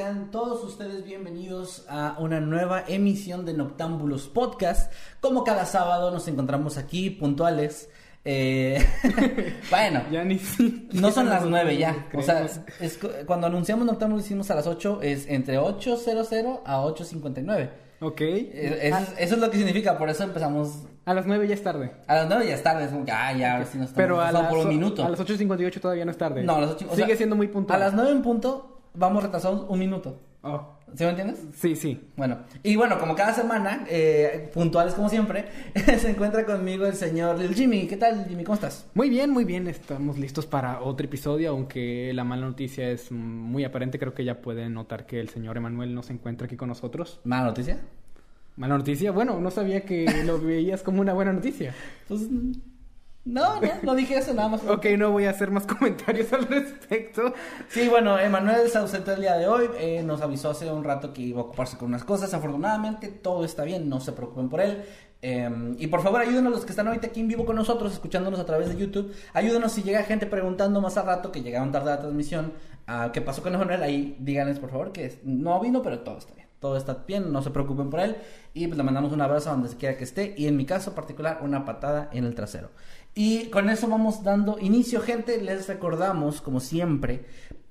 Sean todos ustedes bienvenidos a una nueva emisión de Noctámbulos Podcast. Como cada sábado nos encontramos aquí puntuales. Eh, bueno, Ya ni no son las nueve ya. O sea, es cu- cuando anunciamos Noctámbulos hicimos a las 8, es entre 8.00 a 8.59. Ok. Eh, a, es- eso es lo que significa, por eso empezamos a las 9 ya es tarde. a las 9 ya es tarde. Es como que, ah, ya, ahora sí nos estamos Pero a las, por un minuto. a las 8.58 todavía no es tarde. No, a las 8, o Sigue sea, siendo muy puntual. A las 9 en punto vamos retrasados un minuto. Oh, ¿Sí me entiendes? Sí, sí. Bueno, y bueno, como cada semana, eh, puntuales como siempre, se encuentra conmigo el señor Lil Jimmy. ¿Qué tal, Jimmy? ¿Cómo estás? Muy bien, muy bien. Estamos listos para otro episodio, aunque la mala noticia es muy aparente. Creo que ya pueden notar que el señor Emanuel no se encuentra aquí con nosotros. ¿Mala noticia? Mala noticia. Bueno, no sabía que lo veías como una buena noticia. Pues, no, no, no dije eso nada más. Ok, no voy a hacer más comentarios al respecto. Sí, bueno, Emanuel se ausentó el día de hoy. eh, nos avisó hace un rato que iba a ocuparse con unas cosas. Afortunadamente, todo está bien, no se preocupen por él. Eh, y por favor, ayúdenos los que están ahorita aquí en vivo con nosotros, escuchándonos a través de YouTube. Ayúdenos si llega gente preguntando más a rato que llegaron tarde a la transmisión. ¿Qué pasó con Emanuel? Ahí díganles, por favor, que no vino, pero todo está bien. Todo está bien, no se preocupen por él. Y pues le mandamos un abrazo a donde quiera que esté. Y en mi caso particular, una patada en el trasero. Y con eso vamos dando inicio, gente. Les recordamos, como siempre,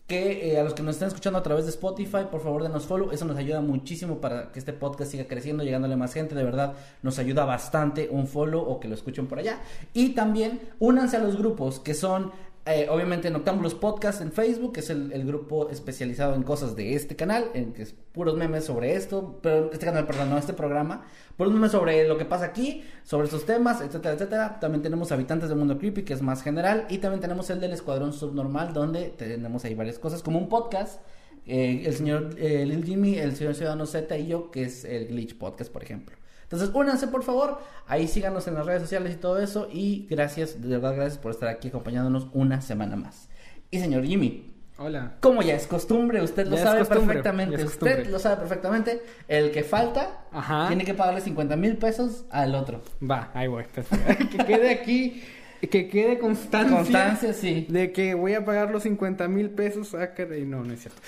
que eh, a los que nos están escuchando a través de Spotify, por favor denos follow, eso nos ayuda muchísimo para que este podcast siga creciendo, llegándole a más gente, de verdad nos ayuda bastante un follow o que lo escuchen por allá. Y también únanse a los grupos que son eh, obviamente Noctámbulos Podcast en Facebook, que es el, el grupo especializado en cosas de este canal, en que es puros memes sobre esto, pero este canal, perdón, no este programa, puros memes sobre lo que pasa aquí, sobre estos temas, etcétera, etcétera. También tenemos Habitantes del Mundo Creepy, que es más general, y también tenemos el del Escuadrón Subnormal, donde tenemos ahí varias cosas, como un podcast. eh, el señor eh, Lil Jimmy, el señor Ciudadano Z y yo, que es el Glitch Podcast, por ejemplo. Entonces, únanse por favor, ahí síganos en las redes sociales y todo eso. Y gracias, de verdad, gracias por estar aquí acompañándonos una semana más. Y señor Jimmy, Hola. como ya es costumbre, usted lo Ya sabe perfectamente, usted lo sabe perfectamente, el que falta Ajá. tiene que pagarle 50 mil pesos al otro. Va, ahí voy. que quede aquí, que quede constancia. Constancia, sí. De que voy a pagar los 50 mil pesos. Ah, caray, no, no es cierto.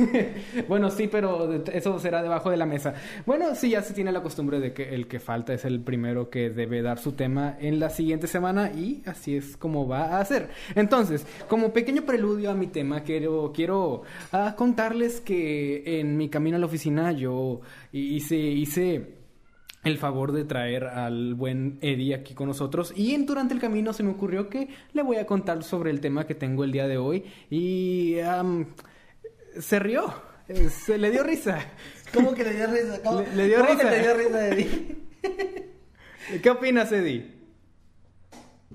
bueno, sí, pero eso será debajo de la mesa. Bueno, sí, ya se tiene la costumbre de que el que falta es el primero que debe dar su tema en la siguiente semana y así es como va a ser. Entonces, como pequeño preludio a mi tema, quiero, quiero ah, contarles que en mi camino a la oficina yo hice, hice el favor de traer al buen Eddie aquí con nosotros y en, durante el camino se me ocurrió que le voy a contar sobre el tema que tengo el día de hoy y se rió, eh, se le dio risa. ¿Cómo que le dio risa? ¿Cómo, Le- le dio cómo risa. que le dio risa, Eddie? ¿Qué opinas, Eddie?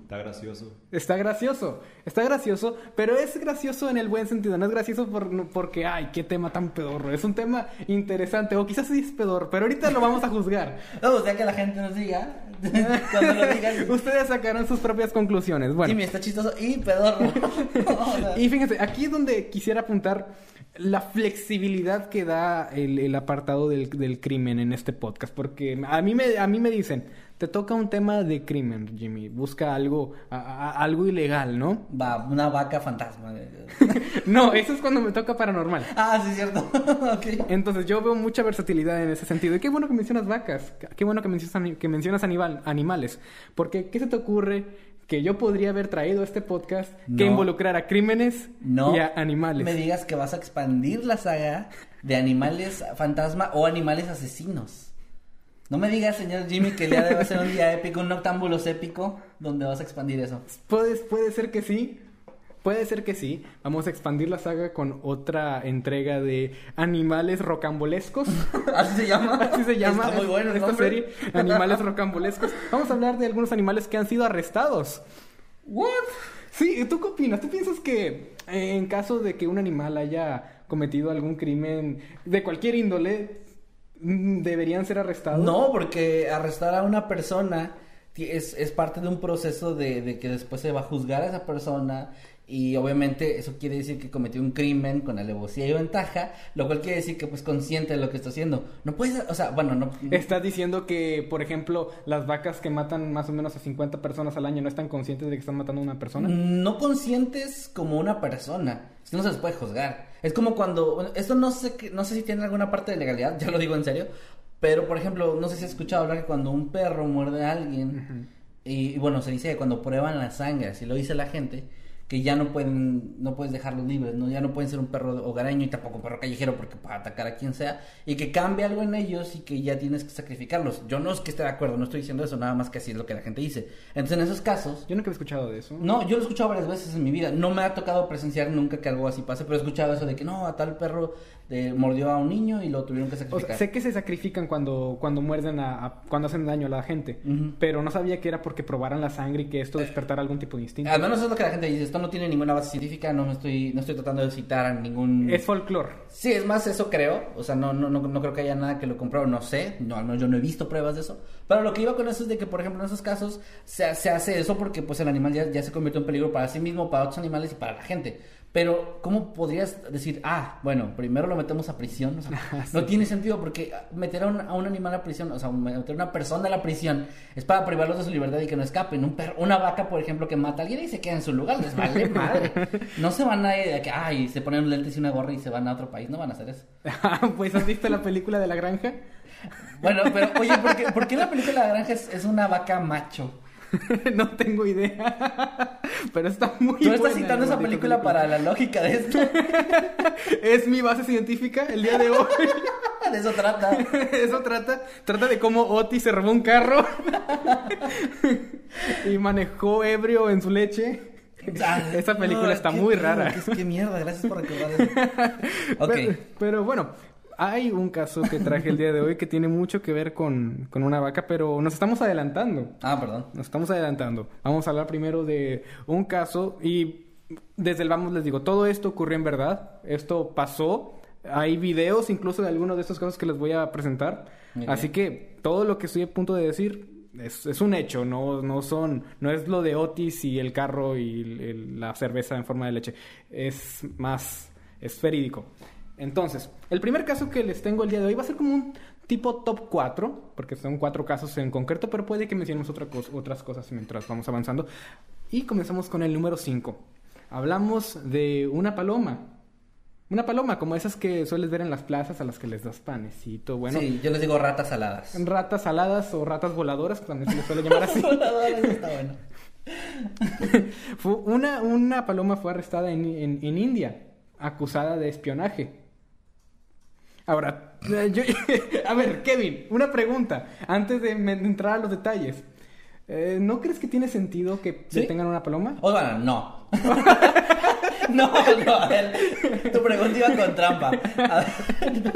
Está gracioso. Está gracioso, está gracioso, pero es gracioso en el buen sentido, no es gracioso por, porque, ay, qué tema tan pedorro, es un tema interesante, o quizás sí es pedorro, pero ahorita lo vamos a juzgar. No, o sea que la gente nos diga, cuando lo digan, Ustedes sacaron sus propias conclusiones. Bueno, Jimmy está chistoso y pedorro. Y fíjense, aquí es donde quisiera apuntar la flexibilidad que da el, el apartado del, del crimen en este podcast. Porque a mí, me, a mí me dicen, te toca un tema de crimen, Jimmy. Busca algo, a- a- algo ilegal, ¿no? Va, una vaca fantasma. No, eso es cuando me toca paranormal. Ah, sí, cierto. ok. Entonces yo veo mucha versatilidad en ese sentido. Y qué bueno que mencionas vacas. Qué bueno que mencionas, que mencionas animal, animales. Porque, ¿qué se te ocurre que yo podría haber traído a este podcast que involucrara crímenes No y a animales? me digas que vas a expandir la saga de animales fantasma o animales asesinos. No me digas, señor Jimmy, que ya debe ser un día épico, un noctámbulos épico, donde vas a expandir eso. Puede, puede ser que sí. Puede ser que sí. Vamos a expandir la saga con otra entrega de animales rocambolescos. ¿Así se llama? Así se llama Está muy bueno el esta nombre. serie, Animales rocambolescos. Vamos a hablar de algunos animales que han sido arrestados. ¿What? Sí, ¿tú qué opinas? ¿Tú piensas que eh, en caso de que un animal haya cometido algún crimen de cualquier índole, deberían ser arrestados? No, porque arrestar a una persona es, es parte de un proceso de, de que después se va a juzgar a esa persona y obviamente eso quiere decir que cometió un crimen con alevosía y ventaja, lo cual quiere decir que pues consciente de lo que está haciendo. No puedes, o sea, bueno, no... Estás diciendo que, por ejemplo, las vacas que matan más o menos a 50 personas al año no están conscientes de que están matando a una persona. No conscientes como una persona. No se les puede juzgar. Es como cuando. bueno, esto no sé, no sé si tiene alguna parte de legalidad, ya lo digo en serio. Pero, por ejemplo, no sé si has escuchado hablar que cuando un perro muerde a alguien. y, y bueno, se dice que cuando prueban la sangre, así lo dice la gente. Que ya no pueden, no puedes dejarlos libres, ¿no? Ya no pueden ser un perro hogareño y tampoco un perro callejero porque para atacar a quien sea. Y que cambie algo en ellos y que ya tienes que sacrificarlos. Yo no es que esté de acuerdo, no estoy diciendo eso, nada más que así es lo que la gente dice. Entonces, en esos casos, Yo nunca he escuchado de eso. no, yo lo he escuchado varias veces en mi vida. No me ha tocado presenciar nunca que algo así pase, pero he escuchado eso de que no, a tal perro eh, mordió a un niño y lo tuvieron que O sacrificar. sea, sé que se sacrifican cuando, cuando muerden a, a- cuando hacen daño a la gente, pero no sabía que era porque probaran la sangre y que esto despertara algún tipo de instinto. Al menos eso es lo que la gente dice. Esto no tiene ninguna base científica, no me estoy, no estoy tratando de citar a ningún... Es folclore. Sí, es más, eso creo. O sea, no, no, no, no creo que haya nada que lo compró, no sé. No, yo no he visto pruebas de eso. Pero lo que iba con eso es de que, por ejemplo, en esos casos se, se hace eso porque pues el animal ya, ya se convirtió en peligro para sí mismo, para otros animales y para la gente. Pero, ¿cómo podrías decir, ah, bueno, primero lo metemos a prisión? O sea, no tiene sentido porque meter a un, a un animal a prisión, o sea, meter a una persona a la prisión es para privarlos de su libertad y que no escapen. Un perro, una vaca, por ejemplo, que mata a alguien y se queda en su lugar, les vale madre. No se van a ir de que, ay, se ponen lentes y una gorra y se van a otro país, no van a hacer eso. pues has visto la película de la granja. Bueno, pero oye, ¿por qué, por qué la película de la granja es, es una vaca macho? no tengo idea. Pero está muy Tú estás buena citando esa película para la lógica de esto. Es mi base científica el día de hoy. De eso trata. Eso trata, trata de cómo Oti se robó un carro y manejó ebrio en su leche. Esa película No, está muy rara. Qué, qué mierda, gracias por recordar eso. Ok. Pero, pero bueno, hay un caso que traje el día de hoy que tiene mucho que ver con, con una vaca, pero nos estamos adelantando. Ah, perdón. Nos estamos adelantando. Vamos a hablar primero de un caso y desde el vamos les digo, todo esto ocurrió en verdad. Esto pasó. Hay videos incluso de algunos de estos casos que les voy a presentar. Así que todo lo que estoy a punto de decir es, es un hecho, no, no son, no es lo de Otis y el carro y el- la cerveza en forma de leche. Es más, es verídico. Entonces, el primer caso que les tengo el día de hoy va a ser como un tipo top 4, porque son cuatro casos en concreto, pero puede que mencionemos otra cosa- otras cosas mientras vamos avanzando. Y comenzamos con el número 5. Hablamos de una paloma. Una paloma, como esas que sueles ver en las plazas a las que les das panecito, bueno. sí, yo les digo ratas saladas. Ratas aladas o ratas voladoras, también se les suele llamar así. Voladores, está bueno. Fue una, una paloma fue arrestada en, en- en India, acusada de espionaje. Ahora, yo- a ver, Kevin, una pregunta, antes de entrar a los detalles. Eh, ¿No crees que tiene sentido que ¿Sí? detengan una paloma? O no. no, no, a ver. Tu pregunta iba con trampa. A ver.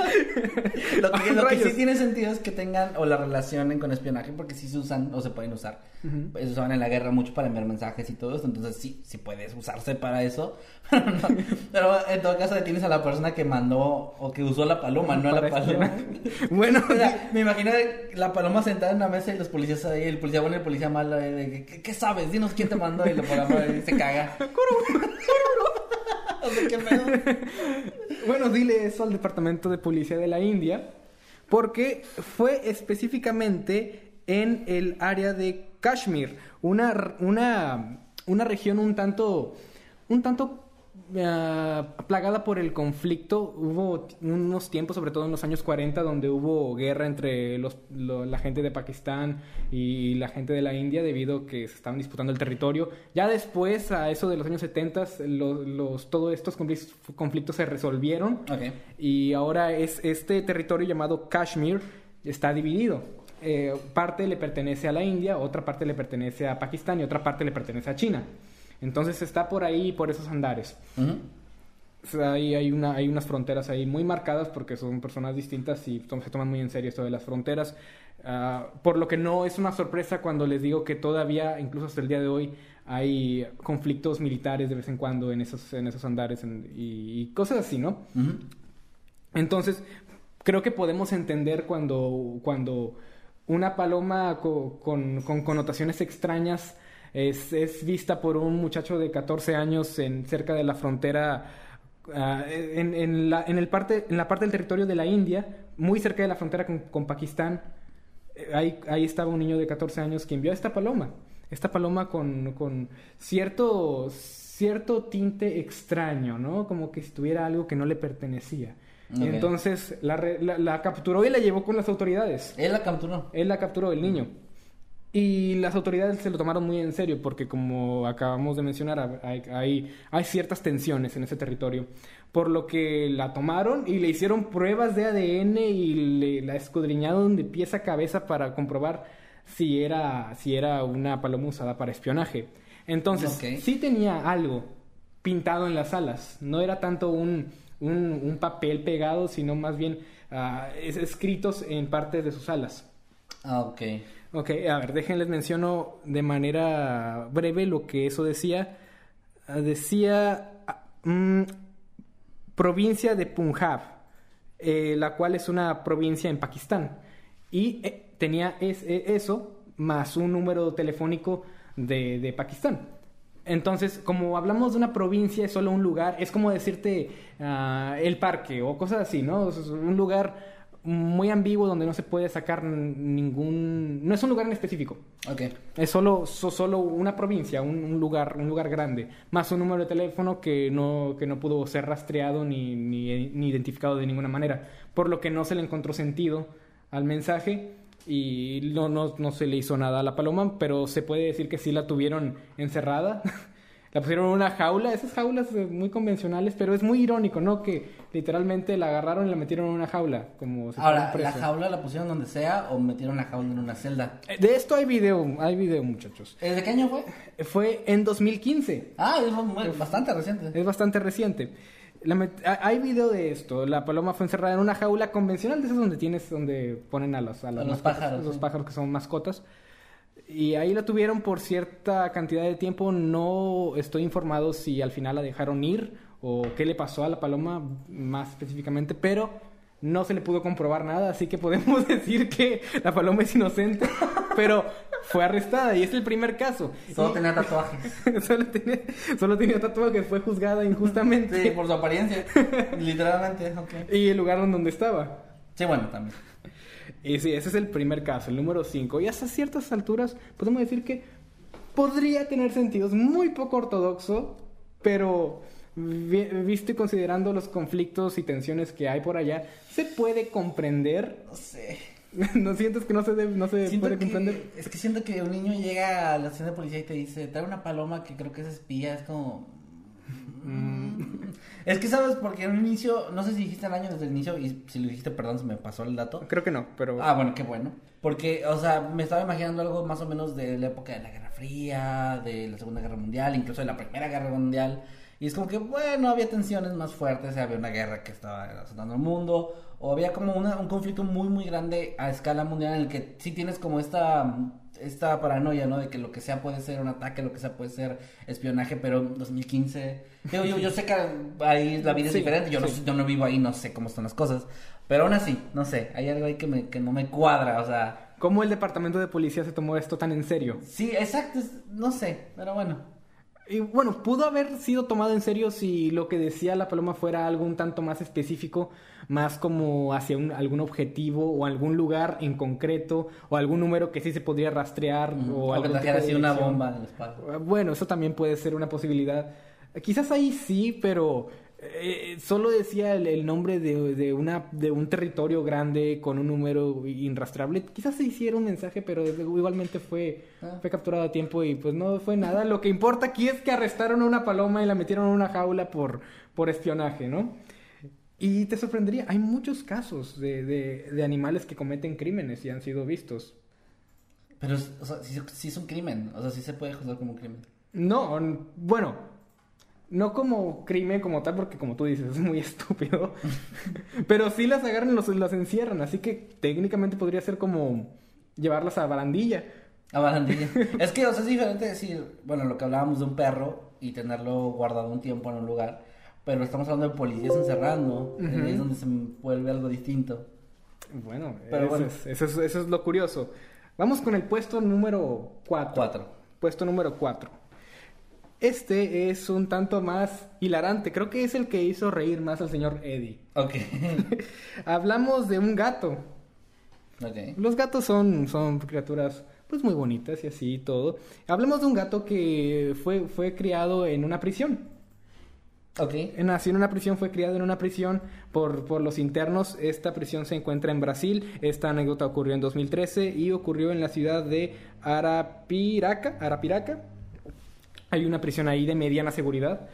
Lo que, lo que sí tiene sentido es que tengan o la relacionen con espionaje porque sí se usan o se pueden usar. Se usaban en la guerra mucho para enviar mensajes y todo esto. Entonces sí, sí puedes usarse para eso. Pero, no. Pero en todo caso detienes a la persona que mandó o que usó la paloma, no a la paloma. Bueno, O sea, me imagino la paloma sentada en una mesa y los policías ahí, el policía bueno y el policía malo, de, ¿qué, qué sabes? Dinos quién te mandó y la paloma se caga. Bueno, dile eso al Departamento de Policía de la India, porque fue específicamente en el área de Kashmir, una, una, una región un tanto, un tanto ah, plagada por el conflicto. Hubo unos tiempos, sobre todo en los años 40, donde hubo guerra entre los, lo- la gente de Pakistán y la gente de la India debido a que se estaban disputando el territorio. Ya después, a eso de los años 70, los, los, todos estos conflictos, se resolvieron Ok. y ahora es este territorio llamado Kashmir está dividido. eh, parte le pertenece a la India, otra parte le pertenece a Pakistán y otra parte le pertenece a China. Entonces está por ahí, por esos andares. Ujú. O sea, ahí hay, una, hay unas fronteras ahí muy marcadas porque son personas distintas y se toman muy en serio esto de las fronteras. Ah, por lo que no es una sorpresa cuando les digo que todavía, incluso hasta el día de hoy, hay conflictos militares de vez en cuando en esos, en esos andares en- y, y cosas así, ¿no? Entonces, creo que podemos entender cuando, cuando una paloma co- con, con connotaciones extrañas es, es vista por un muchacho de 14 años en, cerca de la frontera, ah, en, en la, en, el parte, en la parte del territorio de la India, muy cerca de la frontera con, con Pakistán. Eh, Ahí, ahí estaba un niño de 14 años quien vio a esta paloma. Esta paloma con, con cierto, cierto tinte extraño, ¿no? Como que si tuviera algo que no le pertenecía. Entonces la, la- la capturó y la llevó con las autoridades. Él la capturó. Él la capturó, el niño. Y las autoridades se lo tomaron muy en serio porque, como acabamos de mencionar, hay, hay, hay ciertas tensiones en ese territorio. Por lo que la tomaron y le hicieron pruebas de ADN y le, la escudriñaron de pies a cabeza para comprobar si era, si era una paloma usada para espionaje. Entonces, Ok. sí tenía algo pintado en las alas. No era tanto un, un, un papel pegado, sino más bien es- escritos en parte de sus alas. Ah, ok. Ok, a ver, déjenles menciono de manera breve lo que eso decía. Ah, Decía ah, mm, provincia de Punjab, eh, la cual es una provincia en Pakistán. Y eh, tenía eh, eso más un número telefónico de, Pakistán. Entonces, como hablamos de una provincia, es solo un lugar, es como decirte ah, el parque o cosas así, ¿no? Un lugar muy ambiguo donde no se puede sacar ningún... No es un lugar en específico. Ok. Es solo, so- solo una provincia, un, un lugar, un lugar grande, más un número de teléfono que no, que no pudo ser rastreado ni, ni, ni identificado de ninguna manera, por lo que no se le encontró sentido al mensaje y no, no, no se le hizo nada a la paloma, pero se puede decir que sí la tuvieron encerrada. La pusieron en una jaula, esas jaulas eh, muy convencionales, pero es muy irónico, ¿no? Que literalmente la agarraron y la metieron en una jaula, como si fuera Ahora, un ¿la jaula la pusieron donde sea o metieron la jaula en una celda? Eh, De esto hay video, hay video, muchachos. ¿Desde qué año fue? Fue en 2015. Ah, es bastante reciente. Es bastante reciente. La hay video de esto. La paloma fue encerrada en una jaula convencional de esas donde tienes, donde ponen a los, a los mascotas, pájaros, los sí. pájaros que son mascotas. Y ahí la tuvieron por cierta cantidad de tiempo. No estoy informado si al final la dejaron ir o qué le pasó a la paloma más específicamente, pero no se le pudo comprobar nada, así que podemos decir que la paloma es inocente, pero fue arrestada y es el primer caso. Solo Y- tenía tatuajes. solo, tenía, solo tenía tatuaje, fue juzgada injustamente. Sí, por su apariencia. Literalmente, ok. Y el lugar donde estaba. Sí, bueno, también. Y sí, ese es el primer caso, el número 5. Y hasta ciertas alturas podemos decir que podría tener sentido. Es muy poco ortodoxo, pero vi- visto y considerando los conflictos y tensiones que hay por allá, se puede comprender. No sé. ¿No sientes que no se, debe- no se Siento puede que- comprender? es que siento que un niño llega a la estación de policía y te dice, trae una paloma que creo que es espía, es como... mm. Es que sabes, porque en un inicio, no sé si dijiste el año desde el inicio, y si lo dijiste, perdón, se me pasó el dato. Creo que no, pero... Ah, bueno, qué bueno. Porque, o sea, me estaba imaginando algo más o menos de la época de la Guerra Fría, de la Segunda Guerra Mundial, incluso de la Primera Guerra Mundial. Y es como que, bueno, había tensiones más fuertes, había una guerra que estaba azotando el mundo, o había como una- un conflicto muy, muy grande a escala mundial en el que sí tienes como esta, esta paranoia, ¿no? De que lo que sea puede ser un ataque, lo que sea puede ser espionaje, pero en 2015... Digo, yo, yo sé que ahí la vida es diferente, yo, sí. no, yo no vivo ahí, no sé cómo están las cosas, pero aún así, no sé, hay algo ahí que, me, que no me cuadra, o sea... ¿Cómo el departamento de policía se tomó esto tan en serio? Sí, exacto, no sé, pero bueno. Y bueno, pudo haber sido tomado en serio si lo que decía la paloma fuera algo un tanto más específico, más como hacia un- algún objetivo o algún lugar en concreto o algún número que sí se podría rastrear o así una bomba en el espacio. Bueno, eso también puede ser una posibilidad. Quizás ahí sí, pero eh, solo decía el, el nombre de, de una, de un territorio grande con un número inrastrable. Quizás se hiciera un mensaje, pero igualmente fue, Ah. fue capturado a tiempo y pues no fue nada. Lo que importa aquí es que arrestaron a una paloma y la metieron en una jaula por, por espionaje, ¿no? Y te sorprendería, hay muchos casos de, de, de animales que cometen crímenes y han sido vistos. Pero, o sea, sí, es un crimen. O sea, sí se puede juzgar como un crimen. No, bueno, no como crimen como tal, porque como tú dices, es muy estúpido. Pero sí las agarran y los, las encierran, así que técnicamente podría ser como llevarlas a barandilla. A barandilla. es que, o sea, es diferente decir, bueno, lo que hablábamos de un perro y tenerlo guardado un tiempo en un lugar, pero estamos hablando de policías encerrando, es donde se vuelve algo distinto. Bueno, pero eso, Es, eso, es, lo curioso. Vamos con el puesto número 4. 4. Puesto número 4. Este es un tanto más hilarante. Creo que es el que hizo reír más al señor Eddie. Ok. Hablamos de un gato. Ok. Los gatos son, son criaturas pues muy bonitas y así y todo. Hablemos de un gato que fue, fue criado en una prisión. Ok. Nació en una prisión, fue criado en una prisión por, por los internos. Esta prisión se encuentra en Brasil. Esta anécdota ocurrió en 2013 y ocurrió en la ciudad de Arapiraca. Arapiraca hay una prisión ahí de mediana seguridad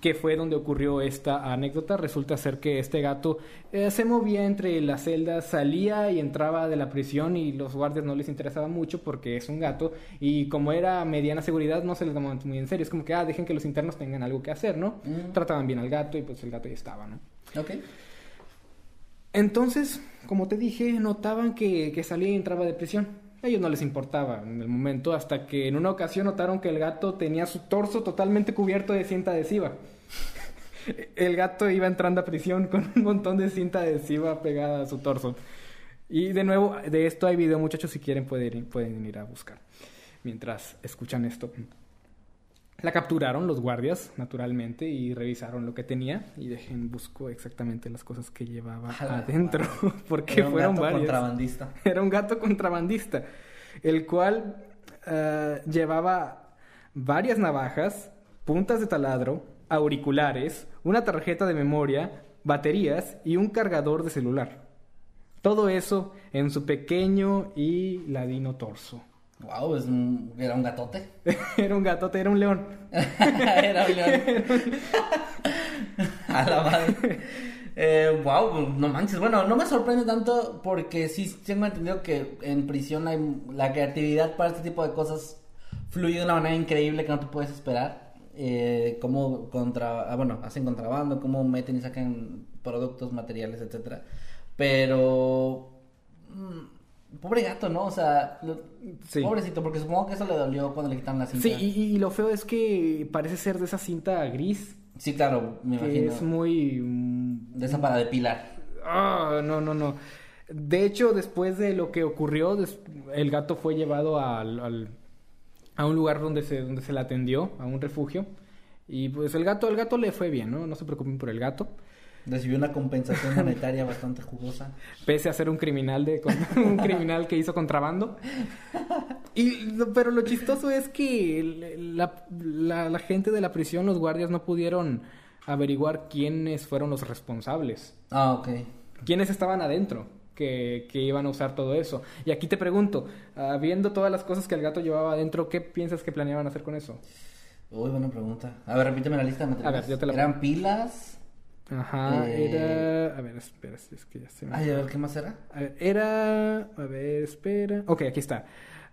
que fue donde ocurrió esta anécdota. Resulta ser que este gato eh, se movía entre las celdas, salía y entraba de la prisión y los guardias no les interesaba mucho porque es un gato y como era mediana seguridad no se les tomaba muy en serio. Es como que, ah, dejen que los internos tengan algo que hacer, ¿no? Mm. Trataban bien al gato y pues el gato ya estaba, ¿no? Ok. Entonces, como te dije, notaban que, que salía y entraba de prisión ellos no les importaba en el momento hasta que en una ocasión notaron que el gato tenía su torso totalmente cubierto de cinta adhesiva. el gato iba entrando a prisión con un montón de cinta adhesiva pegada a su torso. Y de nuevo, de esto hay video, muchachos, si quieren pueden, pueden ir a buscar mientras escuchan esto. La capturaron los guardias, naturalmente, y revisaron lo que tenía. Y dejen, busco exactamente las cosas que llevaba adentro. Porque Era un fueron gato contrabandista. Era un gato contrabandista. El cual eh, llevaba varias navajas, puntas de taladro, auriculares, una tarjeta de memoria, baterías y un cargador de celular. Todo eso en su pequeño y ladino torso. Wow, es era un gatote. era un gatote, era un león. era un león. A la madre. Eh, wow, no manches. Bueno, no me sorprende tanto porque sí tengo entendido que en prisión hay la creatividad para este tipo de cosas fluye de una manera increíble que no te puedes esperar. Eh, cómo contra, ah, bueno, hacen contrabando, cómo meten y sacan productos, materiales, etcétera. Pero mm, Pobre gato, ¿no? O sea, pobrecito, porque supongo que eso le dolió cuando le quitaron la cinta. Sí, y, lo feo es que parece ser de esa cinta gris. Sí, claro, me que Es muy. De esa para depilar. Ah, no, no, no. De hecho, después de lo que ocurrió, el gato fue llevado al, a un lugar donde se, donde se le atendió, a un refugio. Y pues el gato, el gato le fue bien, ¿no? No se preocupen por el gato. Recibió una compensación monetaria bastante jugosa. Pese a ser un criminal de un criminal que hizo contrabando. Y, pero lo chistoso es que la, gente de la prisión, los guardias, no pudieron averiguar quiénes fueron los responsables. Ah, ok. Quiénes estaban adentro. Que, que, iban a usar todo eso. Y aquí te pregunto, viendo todas las cosas que el gato llevaba adentro, ¿qué piensas que planeaban hacer con eso? Uy, buena pregunta. A ver, repíteme la lista de materiales. A ver, yo te la ¿Eran pilas? Ajá, era. Eh, a ver, espera, es que ya se me. Ay, a ver, ¿qué más era? A ver, era. A ver, espera. Ok, aquí está.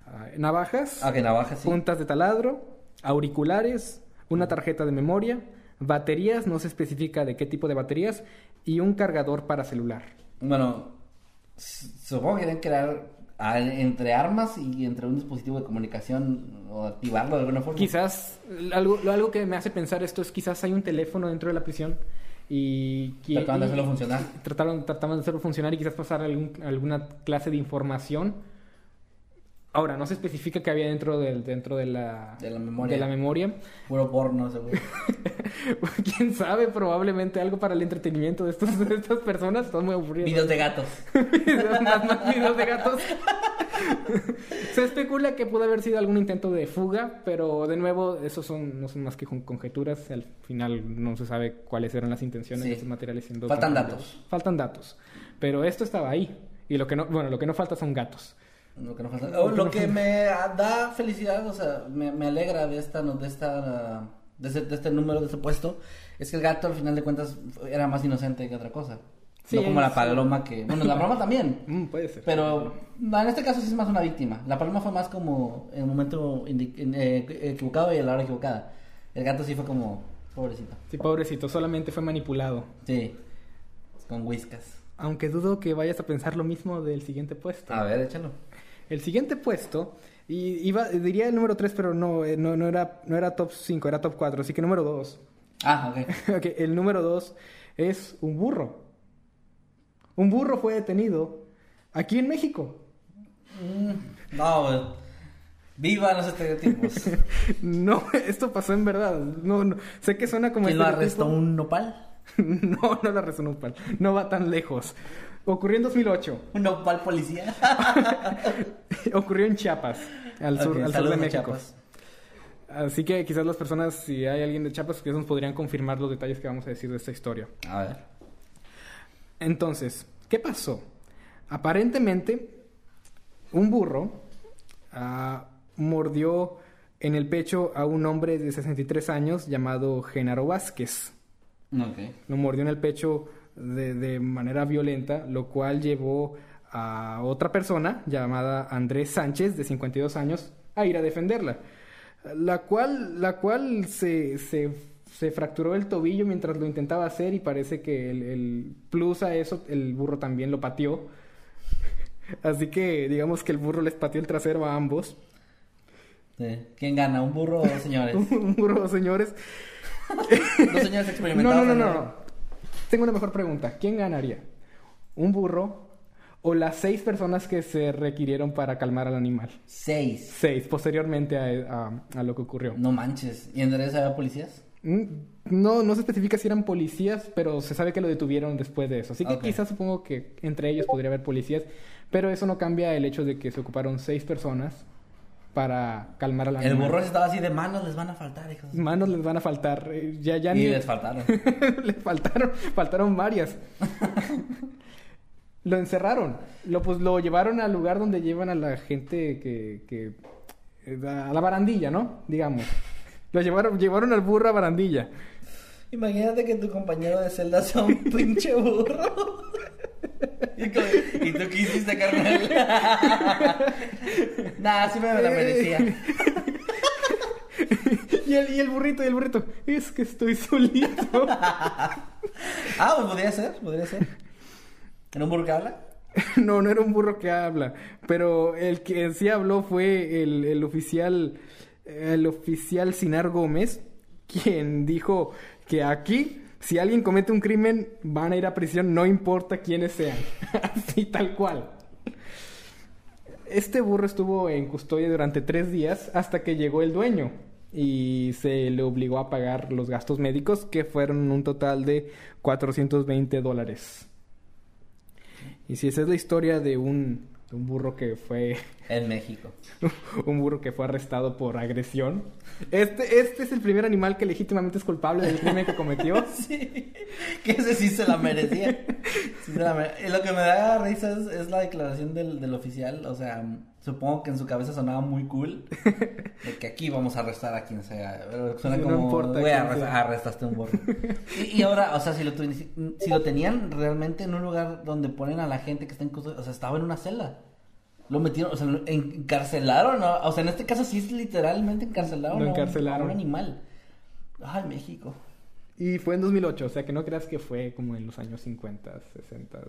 Ah, navajas. Ah, que navajas, sí. Puntas de taladro, auriculares, una tarjeta de memoria, baterías, no se especifica de qué tipo de baterías, y un cargador para celular. Bueno, supongo que deben crear entre armas y entre un dispositivo de comunicación o activarlo de alguna forma. Quizás, algo, algo que me hace pensar esto es quizás hay un teléfono dentro de la prisión y trataban de hacerlo funcionar. Trataron, trataban de hacerlo funcionar y quizás pasar alguna clase de información. Ahora, no se especifica qué había dentro, del, dentro de, la, de, la memoria. de la memoria. Puro porno, seguro. Quién sabe, probablemente algo para el entretenimiento de, estos, de estas personas. Están muy aburridos. Videos de gatos. videos de gatos. Se especula que pudo haber sido algún intento de fuga, pero de nuevo, esos son, no son más que conjeturas. Al final no se sabe cuáles eran las intenciones de estos materiales. Faltan datos. Faltan datos. Pero esto estaba ahí. Y lo que no, bueno, lo que no falta son gatos. Lo que, no falta... lo que me da felicidad, o sea, me, alegra de esta, de esta, de este, de este número, de este puesto, Es que el gato al final de cuentas era más inocente que otra cosa. Sí, no como la paloma que... Bueno, la paloma también. Mm, puede ser. Pero no, en este caso sí es más una víctima. La paloma fue más como en el momento eh, equivocado y a la hora equivocada. El gato sí fue como pobrecito. Sí, pobrecito, solamente fue manipulado. Sí. Con whiskas. Aunque dudo que vayas a pensar lo mismo del siguiente puesto. A ver, échalo. El siguiente puesto, y iba, diría el número 3, pero no, eh, no, no, era, no era top 5, era top 4, así que número 2. Ah, ok. Ok, el número 2 es un burro. Un burro fue detenido aquí en México. Mm, no, güey. Viva los estereotipos. No, esto pasó en verdad. No, no. Sé que suena como ¿Quién lo arrestó? ¿Un nopal? No, no lo arrestó un nopal. No va tan lejos. Ocurrió en 2008. ¿Un nopal policía? Ocurrió en Chiapas, al sur, al sur de México. Chiapas. Así que quizás las personas, si hay alguien de Chiapas, quizás nos podrían confirmar los detalles que vamos a decir de esta historia. A ver. Entonces, ¿qué pasó? Aparentemente, un burro ah, mordió en el pecho a un hombre de 63 años llamado Genaro Vázquez. Ok. Lo mordió en el pecho de, de manera violenta, lo cual llevó a otra persona llamada Andrés Sánchez, de 52 años, a ir a defenderla. La cual, la cual se, se, se fracturó el tobillo mientras lo intentaba hacer y parece que el, el plus a eso, el burro también lo pateó. Así que digamos que el burro les pateó el trasero a ambos. Sí. ¿Quién gana? ¿Un burro o dos señores? Un burro, señores. Dos señores No, experimentados. no, no, no, ¿no? Tengo una mejor pregunta. ¿Quién ganaría? ¿Un burro o las seis personas que se requirieron para calmar al animal? Seis. Seis, posteriormente a, a- a lo que ocurrió. No manches. ¿Y Andrés había policías? Mm, No, no se especifica si eran policías, pero se sabe que lo detuvieron después de eso. Así que quizás supongo que entre ellos podría haber policías, pero eso no cambia el hecho de que se ocuparon seis personas para calmar al El animal. burro estaba así de manos les van a faltar, hijos. Manos les van a faltar. eh, Ya, ya Y ni... les faltaron. Le faltaron, faltaron varias. lo encerraron. Lo, pues, lo llevaron al lugar donde llevan a la gente que, que eh, a la barandilla, ¿no? Digamos. Lo llevaron, llevaron al burro a barandilla. Imagínate que tu compañero de celda sea un pinche burro. Y, tú qué hiciste, carnal. nah, sí me la merecía. y, el, y el burrito, y el burrito. Es que estoy solito. Ah, pues podría ser, podría ser. ¿En un burro que habla? no, no era un burro que habla. Pero el que sí habló fue el, el oficial. El oficial Sinar Gómez. Quien dijo que aquí. Si alguien comete un crimen, van a ir a prisión, no importa quiénes sean. Así tal cual. Este burro estuvo en custodia durante tres días hasta que llegó el dueño y se le obligó a pagar los gastos médicos que fueron un total de 420 dólares. Y si esa es la historia de un, de un burro que fue En México. un burro que fue arrestado por agresión. Este, este es el primer animal que legítimamente es culpable del crimen que cometió. Sí, que ese sí se la merecía. Sí se la mere- Y lo que me da risa es, es la declaración del, del oficial. O sea, supongo que en su cabeza sonaba muy cool. De que aquí vamos a arrestar a quien sea. Pero suena no como, importa güey, quién arrest- sea. arrestaste a un burro. Y, y ahora, o sea, si lo, tu- si lo tenían realmente en un lugar donde ponen a la gente que está en o sea, estaba en una celda. Lo metieron, o sea, encarcelaron, ¿no? O sea, en este caso sí es literalmente encarcelaron, Lo a un- encarcelaron. a un animal. Ay, México. Y fue en 2008, o sea que no creas que fue como en los años 50, 60.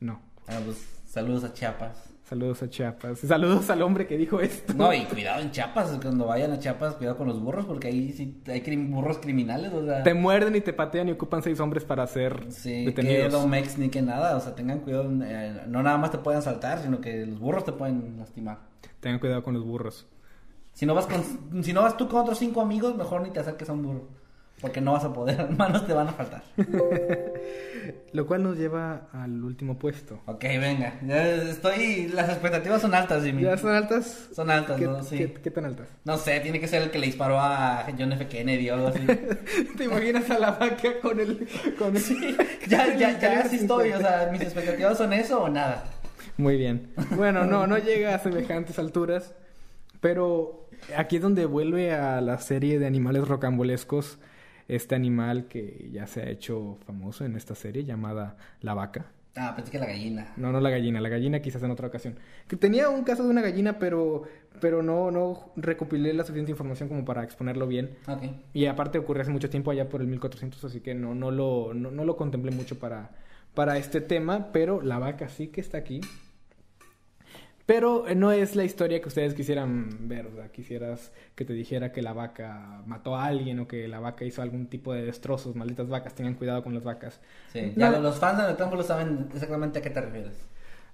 No. Ah, pues saludos a Chiapas. Saludos a Chiapas. Saludos al hombre que dijo esto. No, y cuidado en Chiapas, cuando vayan a Chiapas, cuidado con los burros, porque ahí sí hay crim- burros criminales, o sea. Te muerden y te patean y ocupan seis hombres para ser Sí, que detenidos. Domex ni que nada, o sea, tengan cuidado, eh, no nada más te pueden saltar, sino que los burros te pueden lastimar. Tengan cuidado con los burros. Si no vas con, si no vas tú con otros cinco amigos, mejor ni te acerques a un burro, porque no vas a poder, manos te van a faltar. Lo cual nos lleva al último puesto. Ok, venga, ya estoy, las expectativas son altas, Jimmy. ¿Ya son altas? Son altas, ¿Qué, ¿no? Sí. qué- qué tan altas? No sé, tiene que ser el que le disparó a John F. Kennedy o algo así. ¿Te imaginas a la vaca con el... Con el ya, ya, el ya así estoy, 50? o sea, mis expectativas son eso o nada. Muy bien. Bueno, no, no llega a semejantes alturas, pero aquí es donde vuelve a la serie de animales rocambolescos este animal que ya se ha hecho famoso en esta serie llamada la vaca. Ah, pensé que la gallina. No, no la gallina, la gallina quizás en otra ocasión. Que tenía un caso de una gallina, pero, pero no, no recopilé la suficiente información como para exponerlo bien. Ok. Y aparte ocurrió hace mucho tiempo, allá por el 1400, así que no, no, lo, no, no lo contemplé mucho para, para este tema, pero la vaca sí que está aquí. Pero eh, no es la historia que ustedes quisieran ver, o sea, quisieras que te dijera que la vaca mató a alguien o que la vaca hizo algún tipo de destrozos, malditas vacas, tengan cuidado con las vacas. Sí, ya No. los fans de Noctámbulo saben exactamente a qué te refieres.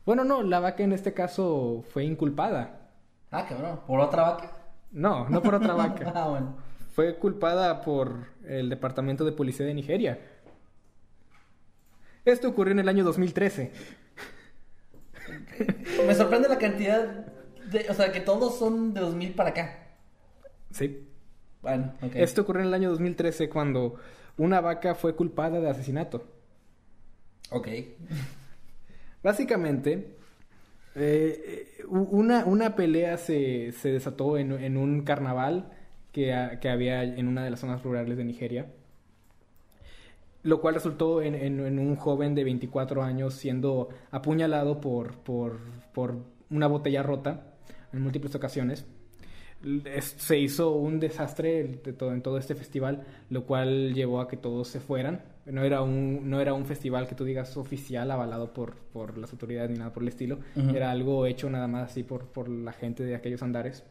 Bueno, no, la vaca en este caso fue inculpada. Ah, cabrón. ¿Por otra vaca? No, no por otra vaca. ah, bueno. Fue culpada por el Departamento de Policía de Nigeria. Esto ocurrió en el año 2013. Me sorprende la cantidad de... O sea, que todos son de 2000 para acá. Sí. Bueno, ok. Esto ocurrió en el año 2013 cuando una vaca fue culpada de asesinato. Ok. Básicamente, eh, una, una pelea se, se desató en, en un carnaval que, que había en una de las zonas rurales de Nigeria, lo cual resultó en, en- en un joven de 24 años siendo apuñalado por, por, por una botella rota en múltiples ocasiones. Es- se hizo un desastre de todo, en todo este festival, lo cual llevó a que todos se fueran. No era un, no era un festival que tú digas oficial, avalado por, por las autoridades ni nada por el estilo. Era algo hecho nada más así por, por la gente de aquellos andares.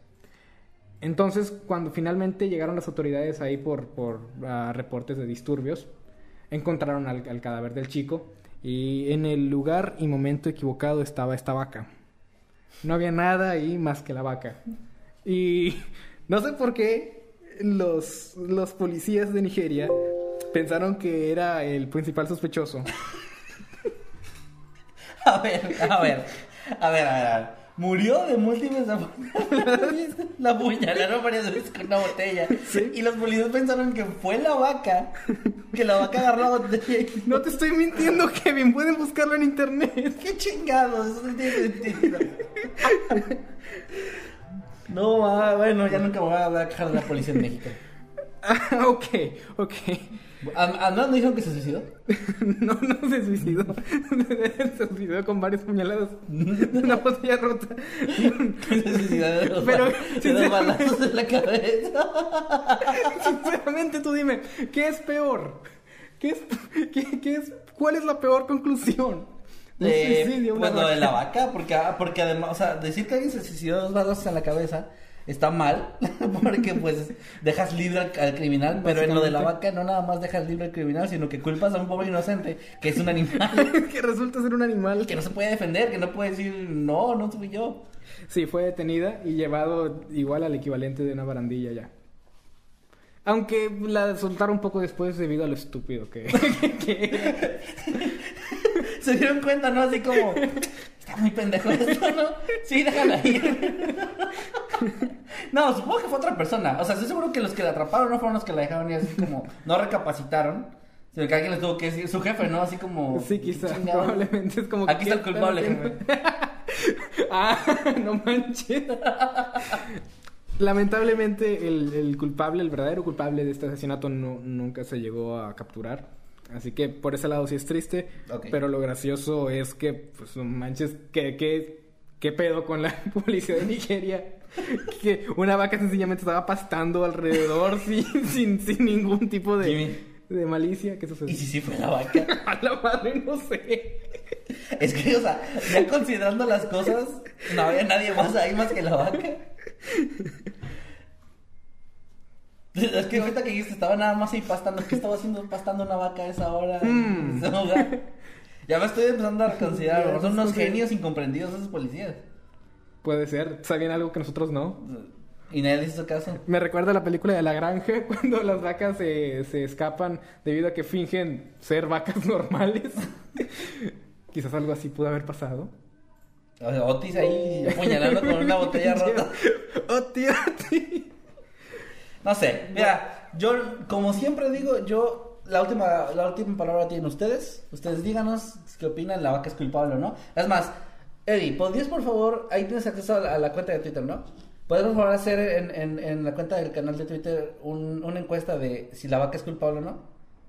Entonces, cuando finalmente llegaron las autoridades ahí por, por ah, reportes de disturbios, encontraron al, cadáver del chico y en el lugar y momento equivocado estaba esta vaca. No había nada ahí más que la vaca. Y no sé por qué los, los policías de Nigeria pensaron que era el principal sospechoso. A ver. A ver, a ver, a ver. Murió de múltiples. La apuñalaron varias veces con una botella. Y los policías pensaron que fue la vaca. Que la vaca agarró la botella y... No te estoy mintiendo, Kevin. Pueden buscarlo en internet. ¡Qué chingados! Eso no tiene sentido. No, ma, bueno, ya nunca voy a hablar de la policía en México. Ah, ok, ok. ¿A, no dijeron que se suicidó? No, no se suicidó. Se suicidó con varias puñaladas. Una botella rota. Se suicidó de Pero, de dos sinceramente- balazos en la cabeza. Sinceramente, tú dime, ¿qué es peor? ¿Qué es, qué, qué es, ¿Cuál es la peor conclusión? Un Eh, suicidio, lo de la vaca, porque, ah, porque además, o sea, decir que alguien se suicidó dos balazos en la cabeza está mal, porque pues dejas libre al, al criminal, pero en lo de la vaca no nada más dejas libre al criminal, sino que culpas a un pobre inocente, que es un animal, que resulta ser un animal. que no se puede defender, que no puede decir, no, no fui yo. Sí, fue detenida y llevado igual al equivalente de una barandilla ya. Aunque la soltaron un poco después debido a lo estúpido que. Se dieron cuenta, ¿no? Así como, está muy pendejo esto, ¿no? Sí, déjala ir. No, supongo que fue otra persona. O sea, estoy seguro que los que la atraparon no fueron los que la dejaron y así como, no recapacitaron. Sino que alguien les tuvo que decir, su jefe, ¿no? Así como... Sí, quizá, chingado. probablemente es como... Aquí está el ¿qué culpable, jefe. ah, no manches. Lamentablemente el, el culpable, el verdadero culpable de este asesinato no, nunca se llegó a capturar. Así que por ese lado sí es triste. Pero lo gracioso es que, pues manches, ¿qué, qué, qué pedo con la policía de Nigeria? que una vaca sencillamente estaba pastando alrededor sin, sin, sin ningún tipo de, Jimmy. de malicia. ¿Qué sucedió? Y si sí fue la vaca. A la madre, no sé. Es que, o sea, ya considerando las cosas, no había nadie más ahí más que la vaca. Es que ahorita que dijiste, estaba nada más ahí pastando. ¿Qué estaba haciendo pastando una vaca a esa hora? Mm. En ese lugar? Ya me estoy empezando a considerar. Son unos genios incomprendidos esos policías. Puede ser, sabían algo que nosotros no. Y nadie les hizo caso. Me recuerda a la película de La Granja, cuando las vacas se, se escapan debido a que fingen ser vacas normales. Quizás algo así pudo haber pasado. O sea, Otis ahí apuñalando con una botella rota. ¡Oh, tío! No sé, mira, yo como siempre digo, yo la última la última palabra la tienen ustedes. Ustedes díganos qué opinan, la vaca es culpable o no. Es más, Eddie, ¿podrías por favor, ahí tienes acceso a la, a la cuenta de Twitter, ¿no? ¿Puedes por favor hacer en, en, en la cuenta del canal de Twitter un- una encuesta de si la vaca es culpable o no?